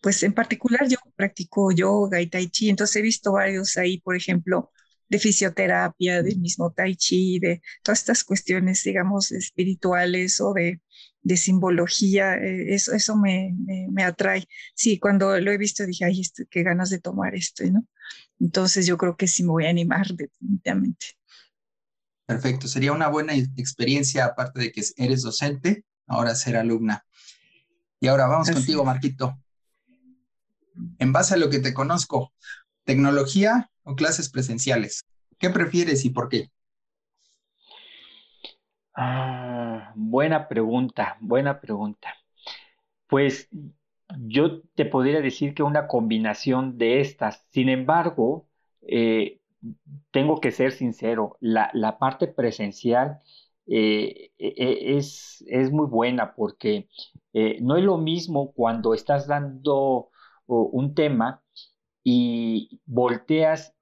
[SPEAKER 4] pues en particular yo practico yoga y tai chi, entonces he visto varios ahí, por ejemplo, de fisioterapia, del mismo tai chi, de todas estas cuestiones, digamos, espirituales o de, de simbología, eh, eso, eso me, me, atrae. Sí, cuando lo he visto dije, ay, este, qué ganas de tomar esto, ¿no? Entonces yo creo que sí me voy a animar definitivamente.
[SPEAKER 3] Perfecto, sería una buena experiencia, aparte de que eres docente, ahora ser alumna. Y ahora vamos contigo, Marquito. En base a lo que te conozco, tecnología o clases presenciales, ¿qué prefieres y por qué?
[SPEAKER 6] Ah, buena pregunta, buena pregunta. Pues yo te podría decir que una combinación de estas. Sin embargo, eh, tengo que ser sincero, la, parte presencial eh, e, e, es, muy buena porque eh, no es lo mismo cuando estás dando un tema y volteas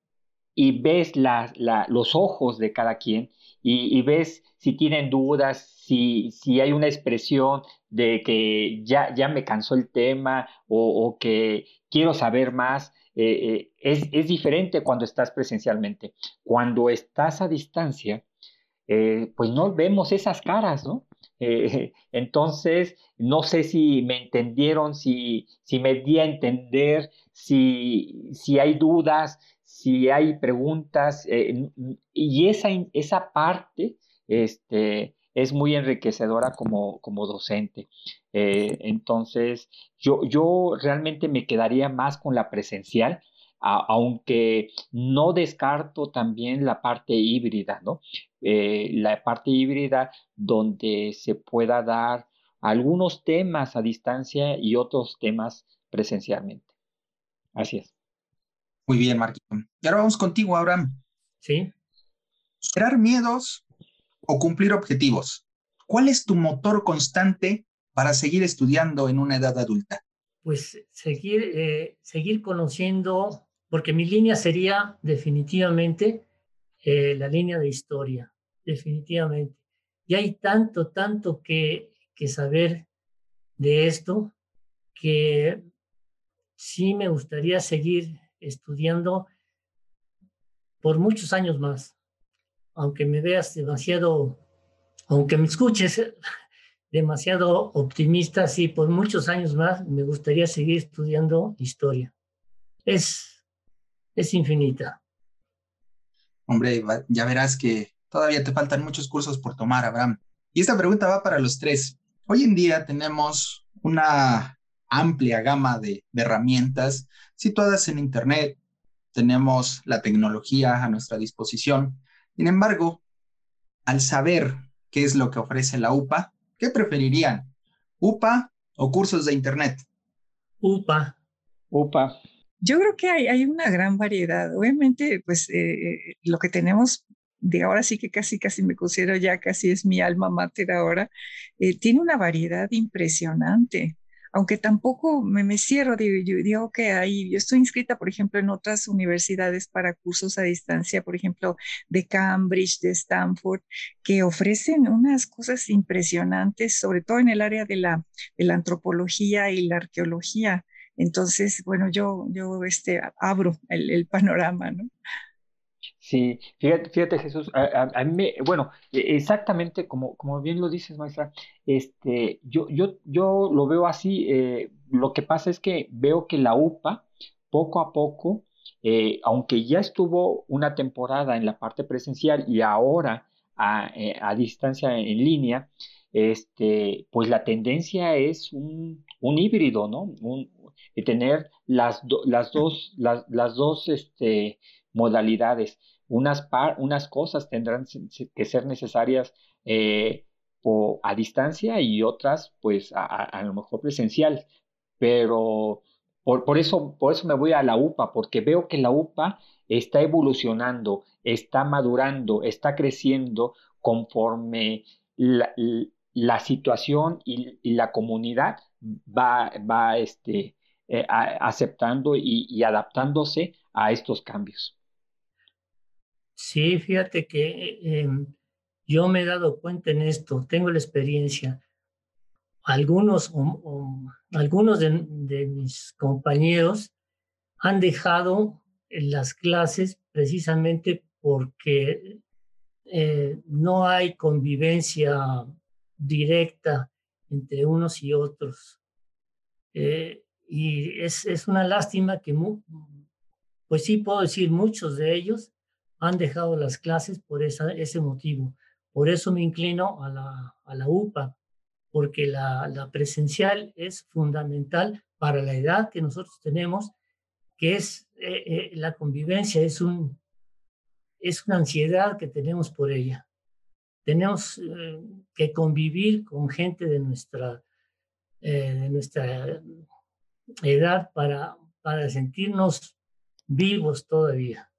[SPEAKER 6] y ves los ojos de cada quien y, ves si tienen dudas, si, si, hay una expresión de que ya, ya me cansó el tema o, que quiero saber más. Eh, eh, es, es, diferente cuando estás presencialmente. Cuando estás a distancia, eh, pues no vemos esas caras, ¿no? entonces, no sé si me entendieron, si, si me di a entender, si, si hay dudas, si hay preguntas, eh, y esa, esa parte este, es muy enriquecedora como, como docente. Eh, entonces, yo, yo realmente me quedaría más con la presencial, aunque no descarto también la parte híbrida, ¿no? Eh, la parte híbrida donde se pueda dar algunos temas a distancia y otros temas presencialmente. Así es.
[SPEAKER 3] Muy bien, Marquito. Y ahora vamos contigo, Abraham.
[SPEAKER 5] Sí.
[SPEAKER 3] ¿Superar miedos o cumplir objetivos? ¿Cuál es tu motor constante para seguir estudiando en una edad adulta?
[SPEAKER 5] Pues seguir, eh, seguir conociendo, porque mi línea sería definitivamente eh, la línea de historia, definitivamente. Y hay tanto, tanto que, que saber de esto que sí me gustaría seguir estudiando por muchos años más. Aunque me veas demasiado, aunque me escuches demasiado optimista, sí, por muchos años más me gustaría seguir estudiando historia. Es, es infinita.
[SPEAKER 3] Hombre, ya verás que todavía te faltan muchos cursos por tomar, Abraham. Y esta pregunta va para los tres. Hoy en día tenemos una amplia gama de, herramientas situadas en Internet. Tenemos la tecnología a nuestra disposición. Sin embargo, al saber qué es lo que ofrece la UPA, ¿qué preferirían? ¿UPA o cursos de Internet?
[SPEAKER 5] UPA.
[SPEAKER 6] UPA.
[SPEAKER 4] Yo creo que hay, una gran variedad. Obviamente, pues eh, lo que tenemos de ahora sí que casi, casi me considero ya, casi es mi alma mater ahora, eh, tiene una variedad impresionante aunque tampoco me, me cierro, digo, digo que ahí, yo estoy inscrita, por ejemplo, en otras universidades para cursos a distancia, por ejemplo, de Cambridge, de Stanford, que ofrecen unas cosas impresionantes, sobre todo en el área de la antropología y la arqueología. Entonces, bueno, yo, yo este, abro el, panorama, ¿no?
[SPEAKER 6] Sí, fíjate, fíjate Jesús, a, mí bueno, e, exactamente como, como bien lo dices, maestra, este, yo, yo, yo lo veo así, eh, lo que pasa es que veo que la UPA, poco a poco, eh, aunque ya estuvo una temporada en la parte presencial y ahora a, eh, distancia en línea, este, pues la tendencia es un, un híbrido, ¿no? Un, tener las, las dos, las, las dos este, modalidades unas, unas cosas tendrán que ser necesarias eh, a distancia y otras pues a, lo mejor presencial. Pero por, eso, por eso me voy a la UPA, porque veo que la UPA está evolucionando, está madurando, está creciendo conforme la, situación y, la comunidad va, va este, eh, aceptando y, adaptándose a estos cambios.
[SPEAKER 5] Sí, fíjate que em, yo me he dado cuenta en esto, tengo la experiencia. Algunos, algunos de, mis compañeros han dejado las clases precisamente porque eh, no hay convivencia directa entre unos y otros. Eh, y es, es, una lástima que, pues sí puedo decir, muchos de ellos han dejado las clases por esa, ese motivo. Por eso me inclino a la, a la UPA, porque la, la, presencial es fundamental para la edad que nosotros tenemos, que es eh, eh, la convivencia, es, un, es una ansiedad que tenemos por ella. Tenemos eh, que convivir con gente de nuestra, de nuestra edad para, para sentirnos vivos todavía.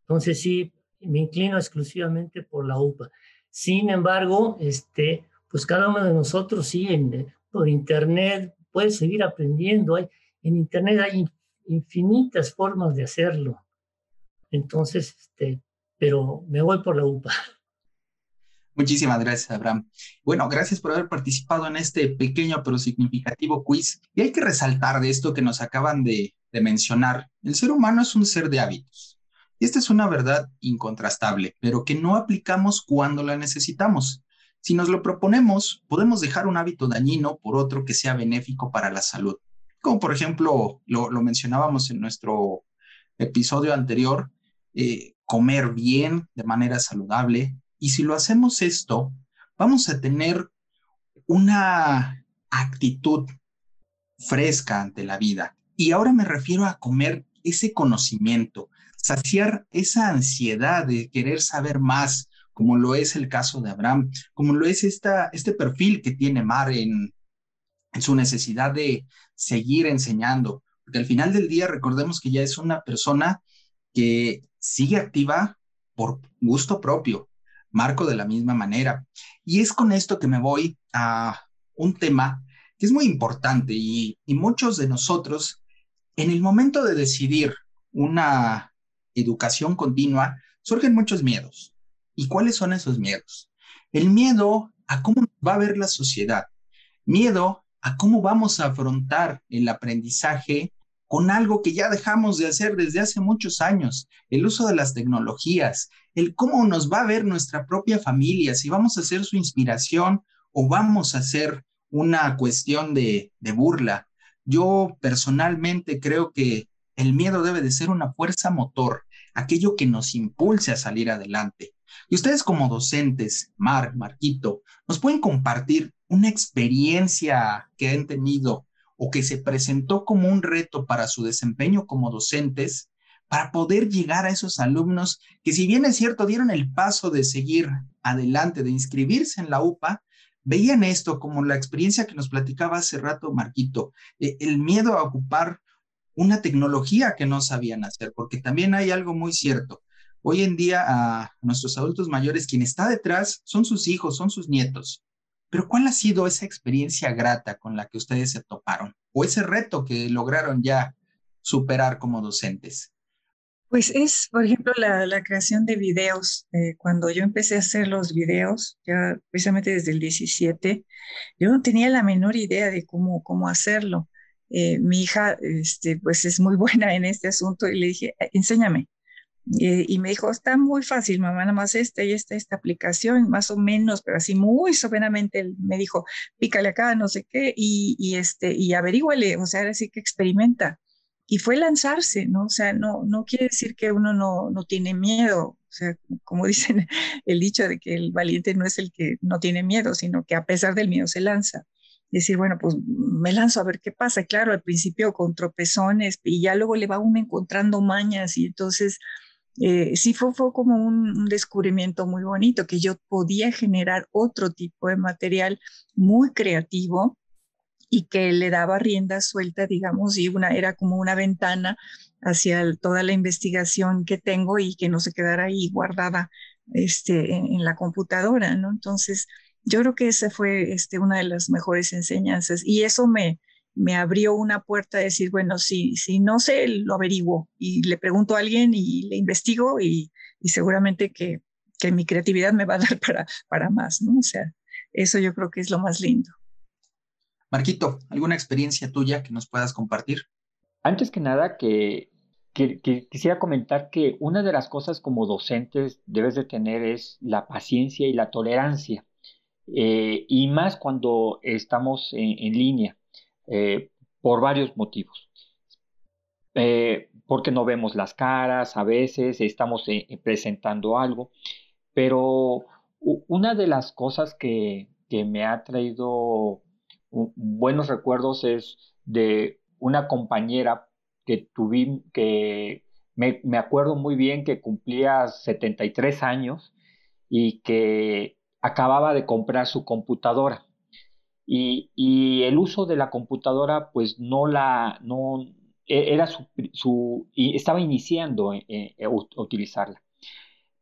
[SPEAKER 5] Entonces sí, me inclino exclusivamente por la UPA. Sin embargo, este, pues cada uno de nosotros sí, en, por internet puede seguir aprendiendo. Hay, en internet hay infinitas formas de hacerlo. Entonces, este, pero me voy por la UPA.
[SPEAKER 3] Muchísimas gracias, Abraham. Bueno, gracias por haber participado en este pequeño pero significativo quiz. Y hay que resaltar de esto que nos acaban de, mencionar. El ser humano es un ser de hábitos. Y esta es una verdad incontrastable, pero que no aplicamos cuando la necesitamos. Si nos lo proponemos, podemos dejar un hábito dañino por otro que sea benéfico para la salud. Como por ejemplo, lo, mencionábamos en nuestro episodio anterior, eh, comer bien de manera saludable. Y si lo hacemos esto, vamos a tener una actitud fresca ante la vida. Y ahora me refiero a comer ese conocimiento, saciar esa ansiedad de querer saber más, como lo es el caso de Abraham, como lo es esta, este perfil que tiene Mar en, en su necesidad de seguir enseñando, porque al final del día recordemos que ya es una persona que sigue activa por gusto propio, Marco de la misma manera. Y es con esto que me voy a un tema que es muy importante y, muchos de nosotros, en el momento de decidir una educación continua, surgen muchos miedos. ¿Y cuáles son esos miedos? El miedo a cómo va a ver la sociedad, miedo a cómo vamos a afrontar el aprendizaje con algo que ya dejamos de hacer desde hace muchos años, el uso de las tecnologías, el cómo nos va a ver nuestra propia familia, si vamos a ser su inspiración o vamos a ser una cuestión de, burla. Yo personalmente creo que el miedo debe de ser una fuerza motor, aquello que nos impulse a salir adelante. Y ustedes como docentes, Mar, Marquito, nos pueden compartir una experiencia que han tenido o que se presentó como un reto para su desempeño como docentes para poder llegar a esos alumnos que si bien es cierto dieron el paso de seguir adelante, de inscribirse en la UPA, veían esto como la experiencia que nos platicaba hace rato Marquito, eh, el miedo a ocupar una tecnología que no sabían hacer, porque también hay algo muy cierto. Hoy en día a nuestros adultos mayores, quien está detrás son sus hijos, son sus nietos. Pero ¿cuál ha sido esa experiencia grata con la que ustedes se toparon? ¿O ese reto que lograron ya superar como docentes?
[SPEAKER 4] Pues es, por ejemplo, la, creación de videos. Eh, cuando yo empecé a hacer los videos, ya precisamente desde el 17, yo no tenía la menor idea de cómo, cómo hacerlo. Eh, mi hija este, pues es muy buena en este asunto y le dije, eh, enséñame. Y me dijo, está muy fácil, mamá, nada más esta y esta, esta aplicación, más o menos, pero así muy soberanamente me dijo, pícale acá, no sé qué, y, y, este, y averíguale, o sea, ahora sí que experimenta. Y fue lanzarse, ¿no? O sea, no, no quiere decir que uno no, no tiene miedo, o sea, como dicen el dicho de que el valiente no es el que no tiene miedo, sino que a pesar del miedo se lanza decir, bueno, pues me lanzo a ver qué pasa. Claro, al principio con tropezones y ya luego le va uno encontrando mañas y entonces eh, sí fue, fue como un, descubrimiento muy bonito, que yo podía generar otro tipo de material muy creativo y que le daba rienda suelta, digamos, y una, era como una ventana hacia toda la investigación que tengo y que no se quedara ahí guardada este, en, en la computadora, ¿no? Entonces, yo creo que esa fue este, una de las mejores enseñanzas y eso me, me abrió una puerta de decir, bueno, si, si no sé, lo averiguo y le pregunto a alguien y le investigo y, y seguramente que, que, mi creatividad me va a dar para, para más, ¿no? O sea, eso yo creo que es lo más lindo.
[SPEAKER 3] Marquito, ¿alguna experiencia tuya que nos puedas compartir?
[SPEAKER 6] Antes que nada, que, que, quisiera comentar que una de las cosas como docentes debes de tener es la paciencia y la tolerancia, eh, y más cuando estamos en línea. Eh, por varios motivos. Eh, porque no vemos las caras, a veces estamos eh, presentando algo, pero una de las cosas que, me ha traído buenos recuerdos es de una compañera que tuve, que me, me, acuerdo muy bien que cumplía 73 años y que acababa de comprar su computadora y, el uso de la computadora pues no la, no, e, era su, su estaba iniciando a utilizarla.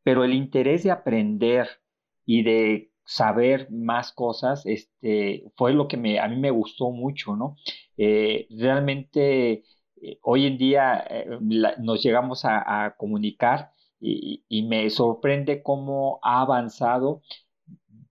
[SPEAKER 6] Pero el interés de aprender y de saber más cosas, este, fue lo que me, a mí me gustó mucho, ¿no? Eh, realmente eh, hoy en día eh, nos llegamos a, comunicar y, y, me sorprende cómo ha avanzado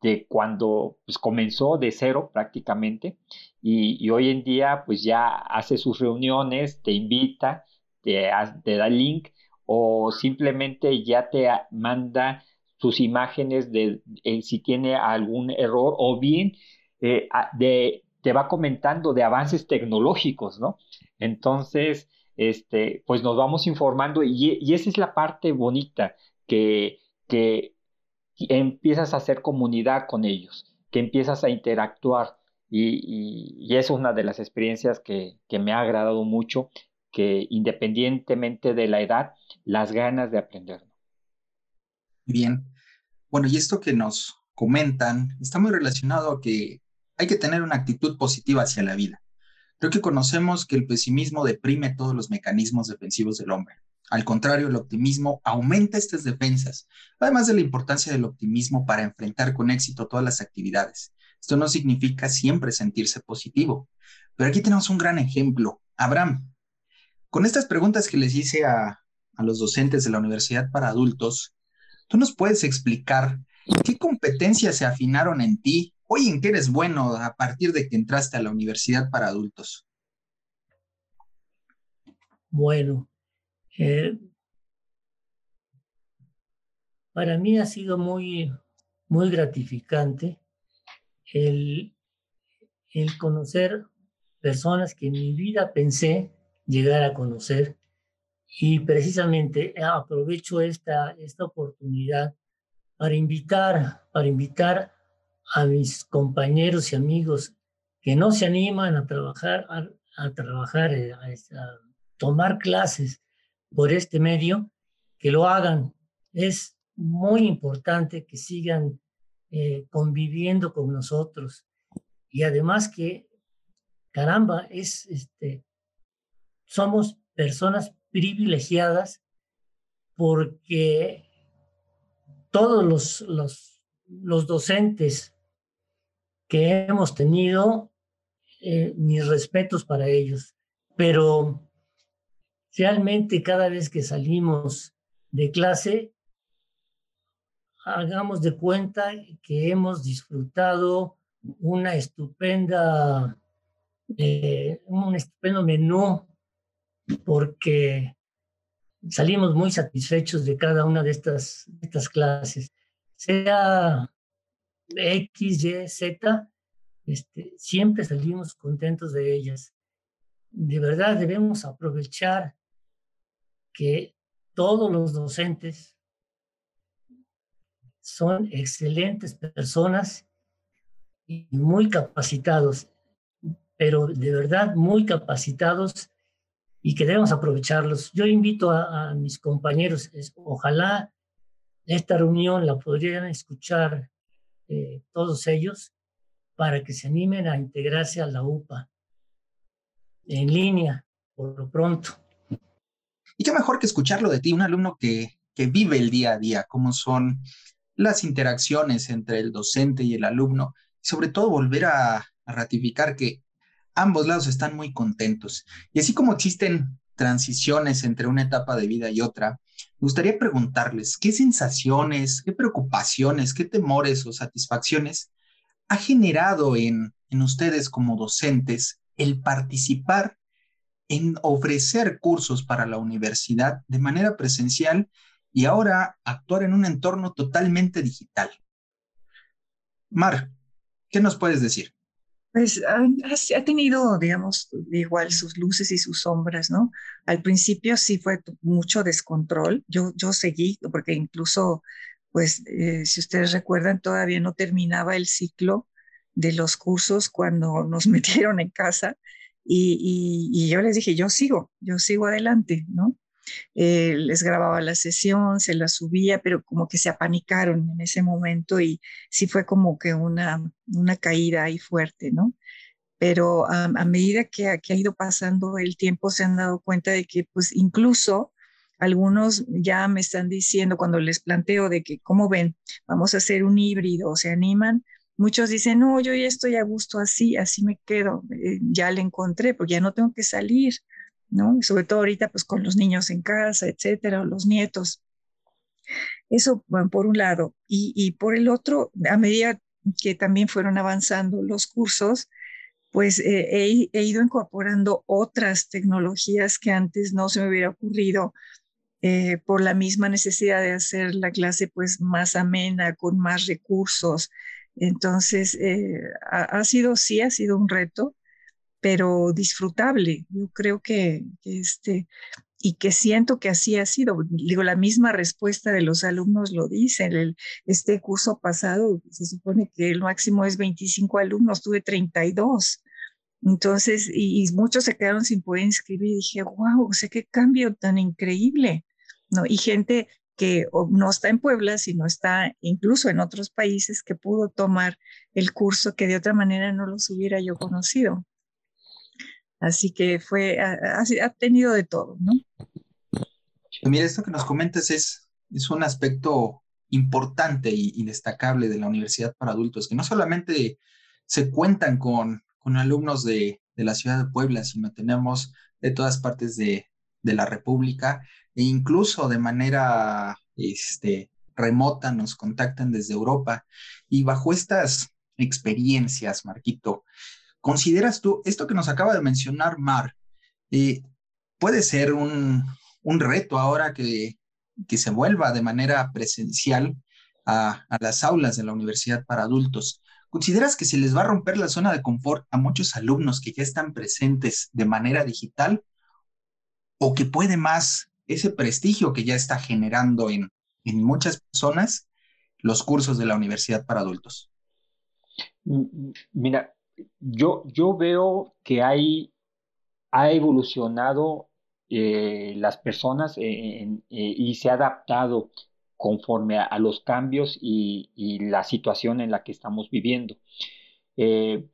[SPEAKER 6] de cuando pues, comenzó de cero prácticamente y, hoy en día pues ya hace sus reuniones, te invita, te, te da link o simplemente ya te manda sus imágenes de si tiene algún error o bien eh, te va comentando de avances tecnológicos, ¿no? Entonces, este, pues nos vamos informando y, y esa es la parte bonita que, que empiezas a hacer comunidad con ellos, que empiezas a interactuar. Y, es una de las experiencias que, me ha agradado mucho, que independientemente de la edad, las ganas de aprender.
[SPEAKER 3] Bien. Bueno, y esto que nos comentan está muy relacionado a que hay que tener una actitud positiva hacia la vida. Creo que conocemos que el pesimismo deprime todos los mecanismos defensivos del hombre. Al contrario, el optimismo aumenta estas defensas, además de la importancia del optimismo para enfrentar con éxito todas las actividades. Esto no significa siempre sentirse positivo, pero aquí tenemos un gran ejemplo. Abraham, con estas preguntas que les hice a, los docentes de la Universidad para Adultos, ¿tú nos puedes explicar qué competencias se afinaron en ti hoy en qué eres bueno a partir de que entraste a la Universidad para Adultos?
[SPEAKER 5] Bueno, eh, para mí ha sido muy, muy gratificante el, el conocer personas que en mi vida pensé llegar a conocer y precisamente aprovecho esta, esta oportunidad para invitar, para invitar a mis compañeros y amigos que no se animan a trabajar, a, trabajar, eh, a, tomar clases por este medio, que lo hagan. Es muy importante que sigan eh, conviviendo con nosotros. Y además que, caramba, es, este, somos personas privilegiadas porque todos los, los, los docentes que hemos tenido, eh, mis respetos para ellos, pero realmente cada vez que salimos de clase, hagamos de cuenta que hemos disfrutado una estupenda, eh, un estupendo menú, porque salimos muy satisfechos de cada una de estas, estas clases, sea X, Y, Z, este, siempre salimos contentos de ellas. De verdad debemos aprovechar que todos los docentes son excelentes personas y muy capacitados, pero de verdad muy capacitados y que debemos aprovecharlos. Yo invito a, mis compañeros, ojalá esta reunión la podrían escuchar eh, todos ellos para que se animen a integrarse a la UPA en línea por lo pronto.
[SPEAKER 3] Y qué mejor que escucharlo de ti, un alumno que, vive el día a día, cómo son las interacciones entre el docente y el alumno, y sobre todo volver a, ratificar que ambos lados están muy contentos. Y así como existen transiciones entre una etapa de vida y otra, me gustaría preguntarles qué sensaciones, qué preocupaciones, qué temores o satisfacciones ha generado en, en ustedes como docentes el participar en ofrecer cursos para la universidad de manera presencial y ahora actuar en un entorno totalmente digital. Mar, ¿qué nos puedes decir?
[SPEAKER 4] Pues ha, tenido, digamos, igual sus luces y sus sombras, ¿no? Al principio sí fue mucho descontrol. Yo, yo seguí, porque incluso, pues, eh, si ustedes recuerdan, todavía no terminaba el ciclo de los cursos cuando nos metieron en casa y, yo les dije, yo sigo, yo sigo adelante, ¿no? Eh, les grababa la sesión, se la subía, pero como que se apanicaron en ese momento y sí fue como que una, una caída ahí fuerte, ¿no? Pero a, medida que, que, ha ido pasando el tiempo se han dado cuenta de que pues incluso algunos ya me están diciendo cuando les planteo de que, ¿cómo ven? Vamos a hacer un híbrido, se animan. Muchos dicen, no, yo ya estoy a gusto así, así me quedo, eh, ya le encontré, porque ya no tengo que salir, ¿no? sobre todo ahorita, pues con los niños en casa, etcétera, los nietos. Eso por un lado. Y, por el otro, a medida que también fueron avanzando los cursos, pues eh, he, ido incorporando otras tecnologías que antes no se me hubiera ocurrido eh, por la misma necesidad de hacer la clase pues más amena, con más recursos. Entonces, eh, ha, sido, sí, ha sido un reto, pero disfrutable. Yo creo que, este, y que siento que así ha sido. Digo, la misma respuesta de los alumnos lo dicen. El, este curso pasado se supone que el máximo es 25 alumnos, tuve 32. Entonces, y, muchos se quedaron sin poder inscribir y dije, wow, o sea, qué cambio tan increíble, ¿no? Y gente que no está en Puebla, sino está incluso en otros países que pudo tomar el curso que de otra manera no los hubiera yo conocido. Así que fue, ha, ha tenido de todo, ¿no?
[SPEAKER 3] Mira, esto que nos comentas es, es un aspecto importante y, destacable de la Universidad para Adultos, que no solamente se cuentan con, con alumnos de, de, la ciudad de Puebla, sino tenemos de todas partes de, de la República e incluso de manera este, remota nos contactan desde Europa. Y bajo estas experiencias, Marquito, ¿Consideras tú esto que nos acaba de mencionar Mar? Eh, puede ser un, reto ahora que, que, se vuelva de manera presencial a, las aulas de la universidad para adultos. ¿Consideras que se les va a romper la zona de confort a muchos alumnos que ya están presentes de manera digital? ¿O que puede más ese prestigio que ya está generando en, en muchas personas los cursos de la universidad para adultos?
[SPEAKER 6] Mira, yo, yo veo que hay, ha evolucionado eh, las personas eh, y se ha adaptado conforme a, los cambios y, la situación en la que estamos viviendo. Eh,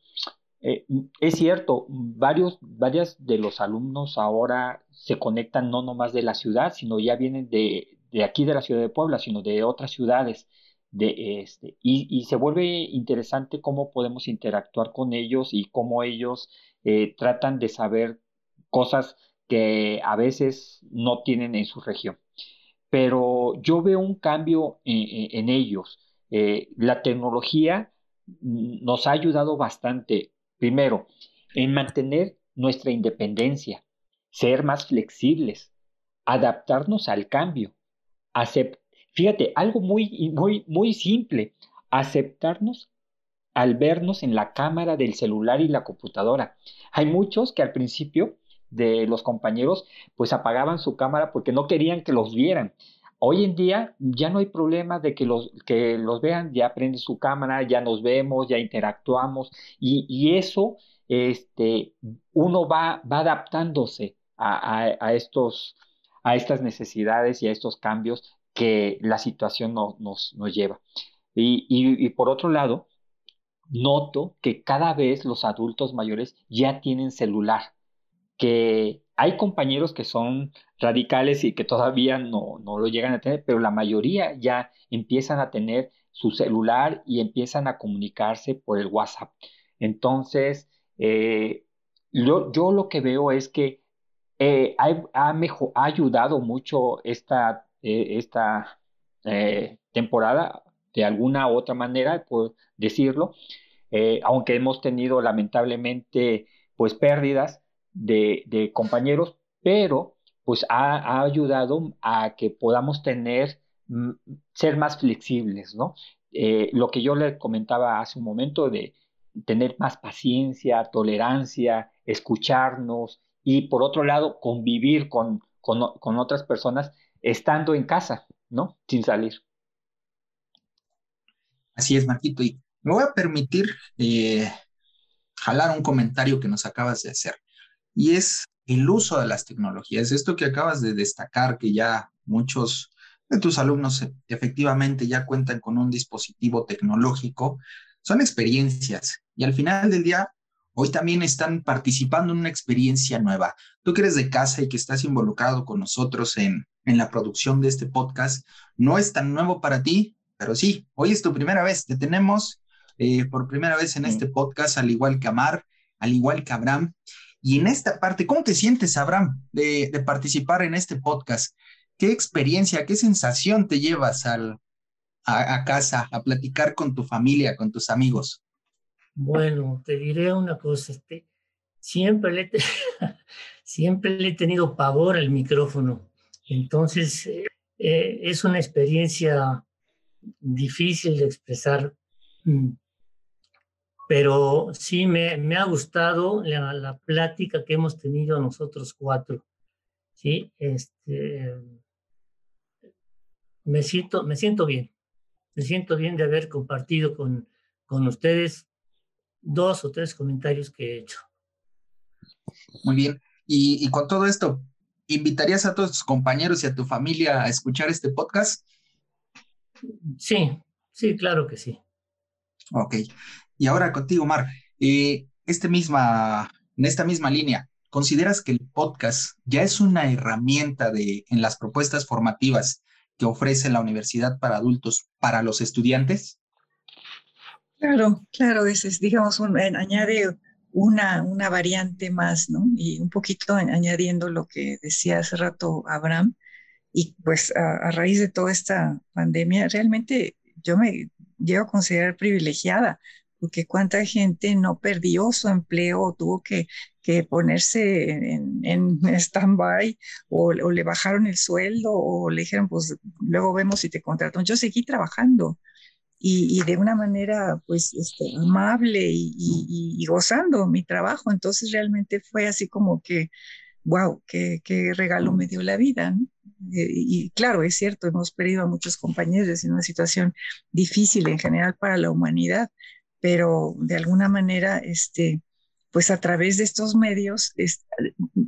[SPEAKER 6] es cierto, varios, varias de los alumnos ahora se conectan no nomás de la ciudad, sino ya vienen de, de aquí de la ciudad de Puebla, sino de otras ciudades de este, y, se vuelve interesante cómo podemos interactuar con ellos y cómo ellos eh, tratan de saber cosas que a veces no tienen en su región. Pero yo veo un cambio en, ellos. Eh, la tecnología nos ha ayudado bastante, primero, en mantener nuestra independencia, ser más flexibles, adaptarnos al cambio, aceptar Fíjate, algo muy, muy, muy simple, aceptarnos al vernos en la cámara del celular y la computadora. Hay muchos que al principio de los compañeros pues apagaban su cámara porque no querían que los vieran. Hoy en día ya no hay problema de que los, que los vean, ya prende su cámara, ya nos vemos, ya interactuamos y, eso este, uno va, va adaptándose a, estos, a estas necesidades y a estos cambios que la situación nos, nos lleva. Y, por otro lado, noto que cada vez los adultos mayores ya tienen celular, que hay compañeros que son radicales y que todavía no, no, lo llegan a tener, pero la mayoría ya empiezan a tener su celular y empiezan a comunicarse por el WhatsApp. Entonces, eh, yo, yo lo que veo es que eh, ha, mejor, ha, ayudado mucho esta, eh, esta eh, temporada, de alguna u otra manera, por decirlo, aunque hemos tenido lamentablemente pues pérdidas de, compañeros, pero pues ha, ayudado a que podamos tener, mm, ser más flexibles, ¿no? lo que yo le comentaba hace un momento de tener más paciencia, tolerancia, escucharnos, y por otro lado, convivir con, con, otras personas estando en casa, ¿no? Sin salir.
[SPEAKER 3] Así es, Marquito. Y me voy a permitir eh, jalar un comentario que nos acabas de hacer. Y es el uso de las tecnologías. Esto que acabas de destacar, que ya muchos de tus alumnos efectivamente ya cuentan con un dispositivo tecnológico, son experiencias. Y al final del día, hoy también están participando en una experiencia nueva. Tú que eres de casa y que estás involucrado con nosotros en, en la producción de este podcast, no es tan nuevo para ti, pero sí, hoy es tu primera vez. Te tenemos eh, por primera vez en este podcast, al igual que Amar, al igual que Abraham. Y en esta parte, ¿cómo te sientes, Abraham, de, participar en este podcast? ¿Qué experiencia, qué sensación te llevas al, a, casa a platicar con tu familia, con tus amigos?
[SPEAKER 5] Bueno, te diré una cosa, este, siempre, le siempre he tenido pavor al micrófono, entonces eh, es una experiencia difícil de expresar, mm, pero sí me, me ha gustado la, la, plática que hemos tenido nosotros cuatro, ¿sí? Este, me, siento, me siento bien, me siento bien de haber compartido con, con ustedes dos o tres comentarios que he hecho.
[SPEAKER 3] Muy bien. Y, con todo esto, ¿invitarías a todos tus compañeros y a tu familia a escuchar este podcast?
[SPEAKER 5] Sí, sí, claro que sí.
[SPEAKER 3] Ok. Y ahora contigo, Mar. Eh, este misma, en esta misma línea, ¿consideras que el podcast ya es una herramienta de, en las propuestas formativas que ofrece la Universidad para Adultos para los estudiantes?
[SPEAKER 4] Claro, claro, ese es, digamos, un, añade una, una variante más, ¿no? Y un poquito añadiendo lo que decía hace rato Abraham, y pues a, raíz de toda esta pandemia, realmente yo me llego a considerar privilegiada, porque cuánta gente no perdió su empleo tuvo que, que ponerse en, en stand-by o, o, le bajaron el sueldo o le dijeron, pues luego vemos si te contratan. Yo seguí trabajando y, de una manera pues este, amable y, gozando mi trabajo. Entonces realmente fue así como que, wow, qué, qué regalo me dio la vida. Eh, y, claro, es cierto, hemos perdido a muchos compañeros en una situación difícil en general para la humanidad, pero de alguna manera, este, pues a través de estos medios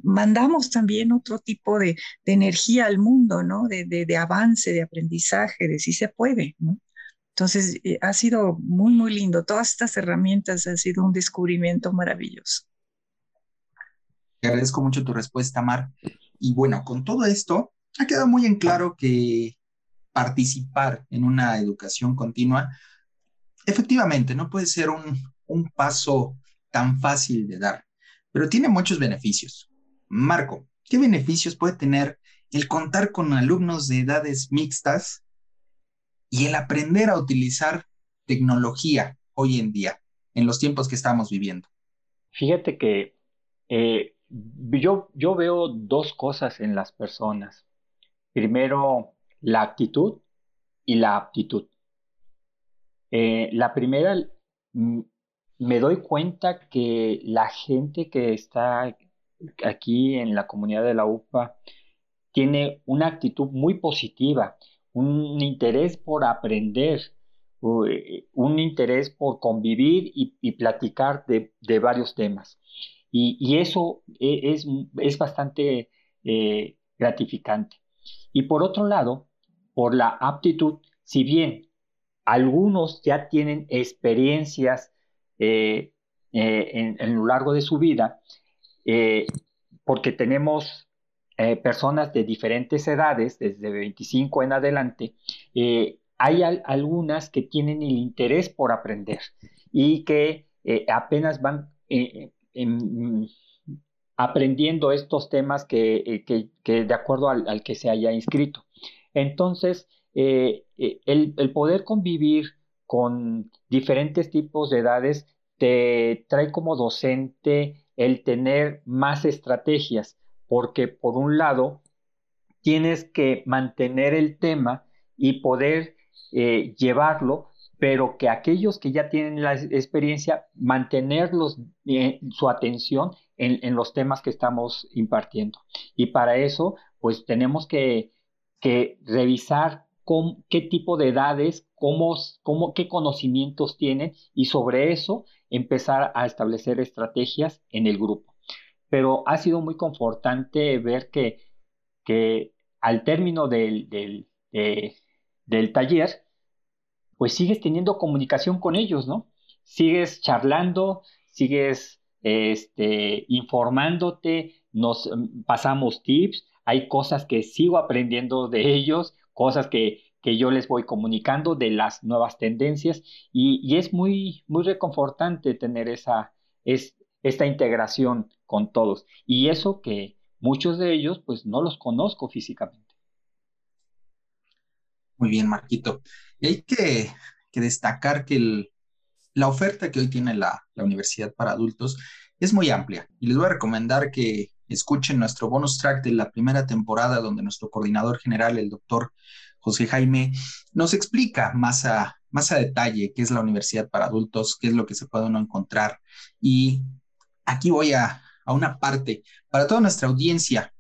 [SPEAKER 4] mandamos también otro tipo de, energía al mundo, ¿no? De, de, avance, de aprendizaje, de si se puede. Entonces, eh, ha sido muy, muy lindo. Todas estas herramientas han sido un descubrimiento maravilloso.
[SPEAKER 3] Te agradezco mucho tu respuesta, Mar. Y bueno, con todo esto, ha quedado muy en claro que participar en una educación continua, efectivamente, no puede ser un, un paso tan fácil de dar, pero tiene muchos beneficios. Marco, ¿qué beneficios puede tener el contar con alumnos de edades mixtas y el aprender a utilizar tecnología hoy en día, en los tiempos que estamos viviendo?
[SPEAKER 6] Fíjate que eh, yo, yo veo dos cosas en las personas. Primero, la actitud y la aptitud. Eh, la primera, mm, me doy cuenta que la gente que está aquí en la comunidad de la UPA tiene una actitud muy positiva un interés por aprender, eh, un interés por convivir y, platicar de, varios temas. Y, eso e, es, es bastante eh, gratificante. Y por otro lado, por la aptitud, si bien algunos ya tienen experiencias eh, en, lo largo de su vida, porque tenemos eh, personas de diferentes edades, desde 25 en adelante, eh, hay algunas que tienen el interés por aprender y que eh, apenas van aprendiendo estos temas que, que, de acuerdo al, que se haya inscrito. Entonces, el, el poder convivir con diferentes tipos de edades te trae como docente el tener más estrategias, porque por un lado tienes que mantener el tema y poder eh, llevarlo, pero que aquellos que ya tienen la experiencia, mantenerlos eh, su atención en, los temas que estamos impartiendo. Y para eso, pues tenemos que revisar qué tipo de edades, cómo, cómo, qué conocimientos tienen y sobre eso empezar a establecer estrategias en el grupo. Pero ha sido muy confortante ver que, que al término del, del, del taller, pues sigues teniendo comunicación con ellos, ¿no? Sigues charlando, sigues este, informándote, nos mm, pasamos tips, hay cosas que sigo aprendiendo de ellos, cosas que, que yo les voy comunicando de las nuevas tendencias y, es muy, muy reconfortante tener esa, es, esta integración con todos. Y eso que muchos de ellos pues no los conozco físicamente.
[SPEAKER 3] Muy bien, Marquito. Y hay que, destacar que la oferta que hoy tiene la, la Universidad para Adultos es muy amplia y les voy a recomendar que escuchen nuestro bonus track de la primera temporada donde nuestro coordinador general, el doctor José Jaime, nos explica más a, más a detalle qué es la universidad para adultos, qué es lo que se puede uno encontrar. Y aquí voy a, a una parte para toda nuestra audiencia.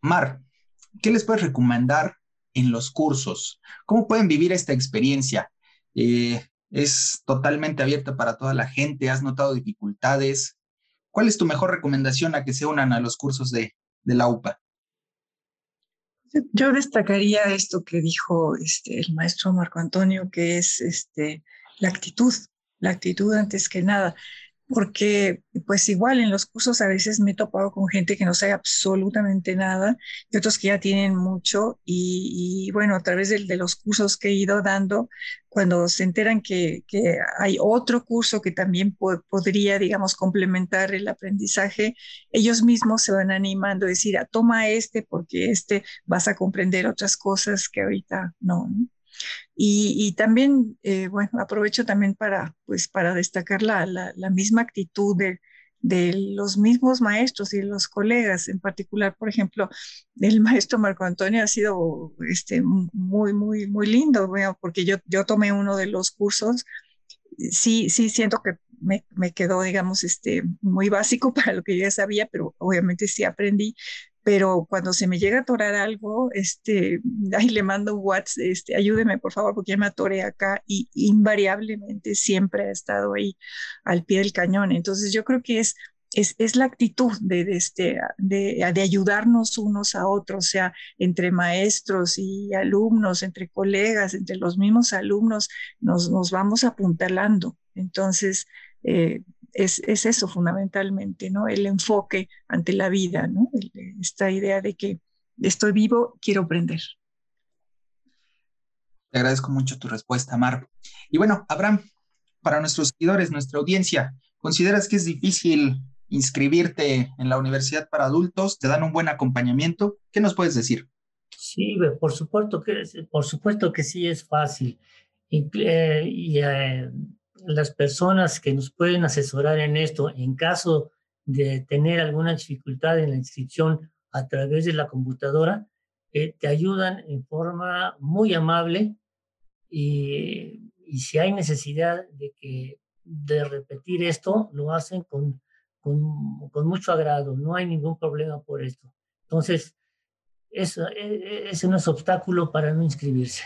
[SPEAKER 3] Mar, ¿qué les puedes recomendar en los cursos? ¿Cómo pueden vivir esta experiencia? Eh, es totalmente abierta para toda la gente. ¿Has notado dificultades? ¿Cuál es tu mejor recomendación a que se unan a los cursos de, de la UPA?
[SPEAKER 4] Yo destacaría esto que dijo este, el maestro Marco Antonio, que es este, la actitud, la actitud antes que nada porque pues igual en los cursos a veces me he topado con gente que no sabe absolutamente nada y otros que ya tienen mucho y, bueno, a través de, los cursos que he ido dando, cuando se enteran que, hay otro curso que también podría, digamos, complementar el aprendizaje, ellos mismos se van animando a decir, ah, toma este porque este vas a comprender otras cosas que ahorita no. ¿no? Y, también, eh, bueno, aprovecho también para, pues, para destacar la, la, misma actitud de, de, los mismos maestros y los colegas, en particular, por ejemplo, el maestro Marco Antonio ha sido este, muy, muy, muy lindo, porque yo, yo tomé uno de los cursos, sí, sí siento que me, me, quedó, digamos, este, muy básico para lo que yo ya sabía, pero obviamente sí aprendí pero cuando se me llega a atorar algo, este, ahí le mando un WhatsApp, este, ayúdeme por favor, porque ya me atoré acá y invariablemente siempre ha estado ahí al pie del cañón. Entonces yo creo que es, es, es la actitud de, este, de ayudarnos unos a otros, o sea, entre maestros y alumnos, entre colegas, entre los mismos alumnos, nos, nos vamos apuntalando. Entonces, eh, es, eso fundamentalmente, ¿no? El enfoque ante la vida, ¿no? Esta idea de que estoy vivo, quiero aprender.
[SPEAKER 3] Te agradezco mucho tu respuesta, Mar. Y bueno, Abraham, para nuestros seguidores, nuestra audiencia, ¿consideras que es difícil inscribirte en la universidad para adultos? ¿Te dan un buen acompañamiento? ¿Qué nos puedes decir?
[SPEAKER 5] Sí, por supuesto que, por supuesto que sí es fácil. Y, eh, las personas que nos pueden asesorar en esto, en caso de tener alguna dificultad en la inscripción a través de la computadora, eh, te ayudan en forma muy amable y, si hay necesidad de, que, de repetir esto, lo hacen con, con, con mucho agrado, no hay ningún problema por esto. Entonces, eso, e, e, ese no es obstáculo para no inscribirse.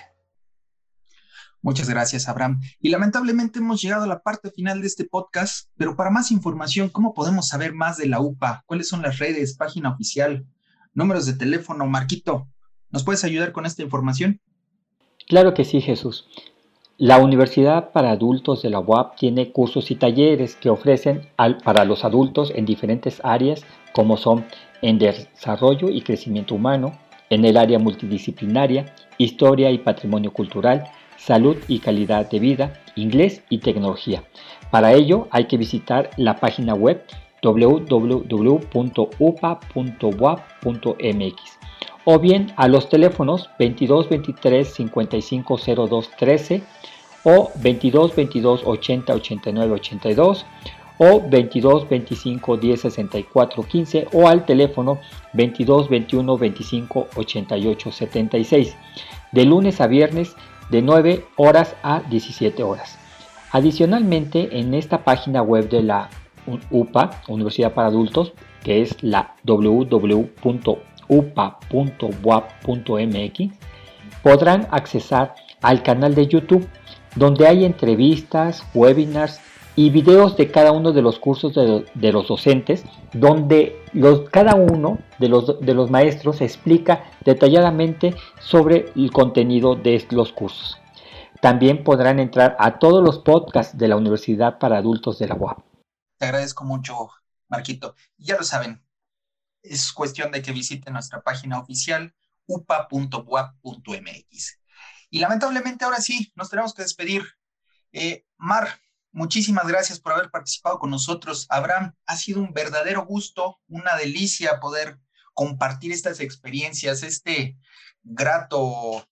[SPEAKER 3] Muchas gracias, Abraham. Y lamentablemente hemos llegado a la parte final de este podcast, pero para más información, ¿cómo podemos saber más de la UPA? ¿Cuáles son las redes, página oficial, números de teléfono? Marquito, ¿nos puedes ayudar con esta información?
[SPEAKER 6] Claro que sí, Jesús. La Universidad para Adultos de la UAP tiene cursos y talleres que ofrecen para los adultos en diferentes áreas como son en desarrollo y crecimiento humano, en el área multidisciplinaria, historia y patrimonio cultural, salud y calidad de vida, inglés y tecnología. Para ello hay que visitar la página web www.upa.wap.mx o bien a los teléfonos 22 23 55 02 13 o 22 22 80 89 82 o 22 25 10 64 15 o al teléfono 22 21 25 88 76 de lunes a viernes de 9 horas a 17 horas. Adicionalmente, en esta página web de la UPA, Universidad para Adultos, que es la www.upa.wap.mx, podrán accesar al canal de YouTube, donde hay entrevistas, webinars y videos de cada uno de los cursos de, los docentes, donde los, cada uno de los, de los maestros explica detalladamente sobre el contenido de los cursos. También podrán entrar a todos los podcasts de la Universidad para Adultos de la UAP.
[SPEAKER 3] Te agradezco mucho, Marquito. Ya lo saben, es cuestión de que visiten nuestra página oficial upa.wap.mx. Y lamentablemente ahora sí, nos tenemos que despedir. Eh, Mar, muchísimas gracias por haber participado con nosotros. Abraham, ha sido un verdadero gusto, una delicia poder compartir estas experiencias, este grato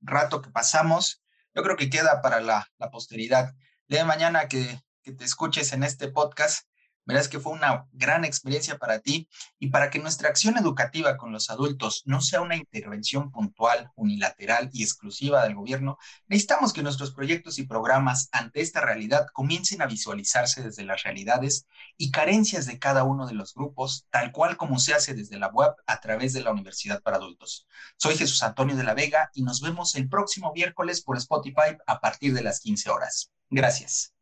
[SPEAKER 3] rato que pasamos yo creo que queda para la, posteridad. de mañana que, que te escuches en este podcast, verás que fue una gran experiencia para ti y para que nuestra acción educativa con los adultos no sea una intervención puntual, unilateral y exclusiva del gobierno, necesitamos que nuestros proyectos y programas ante esta realidad comiencen a visualizarse desde las realidades y carencias de cada uno de los grupos, tal cual como se hace desde la web a través de la Universidad para Adultos. Soy Jesús Antonio de la Vega y nos vemos el próximo miércoles por Spotify a partir de las 15 horas. Gracias.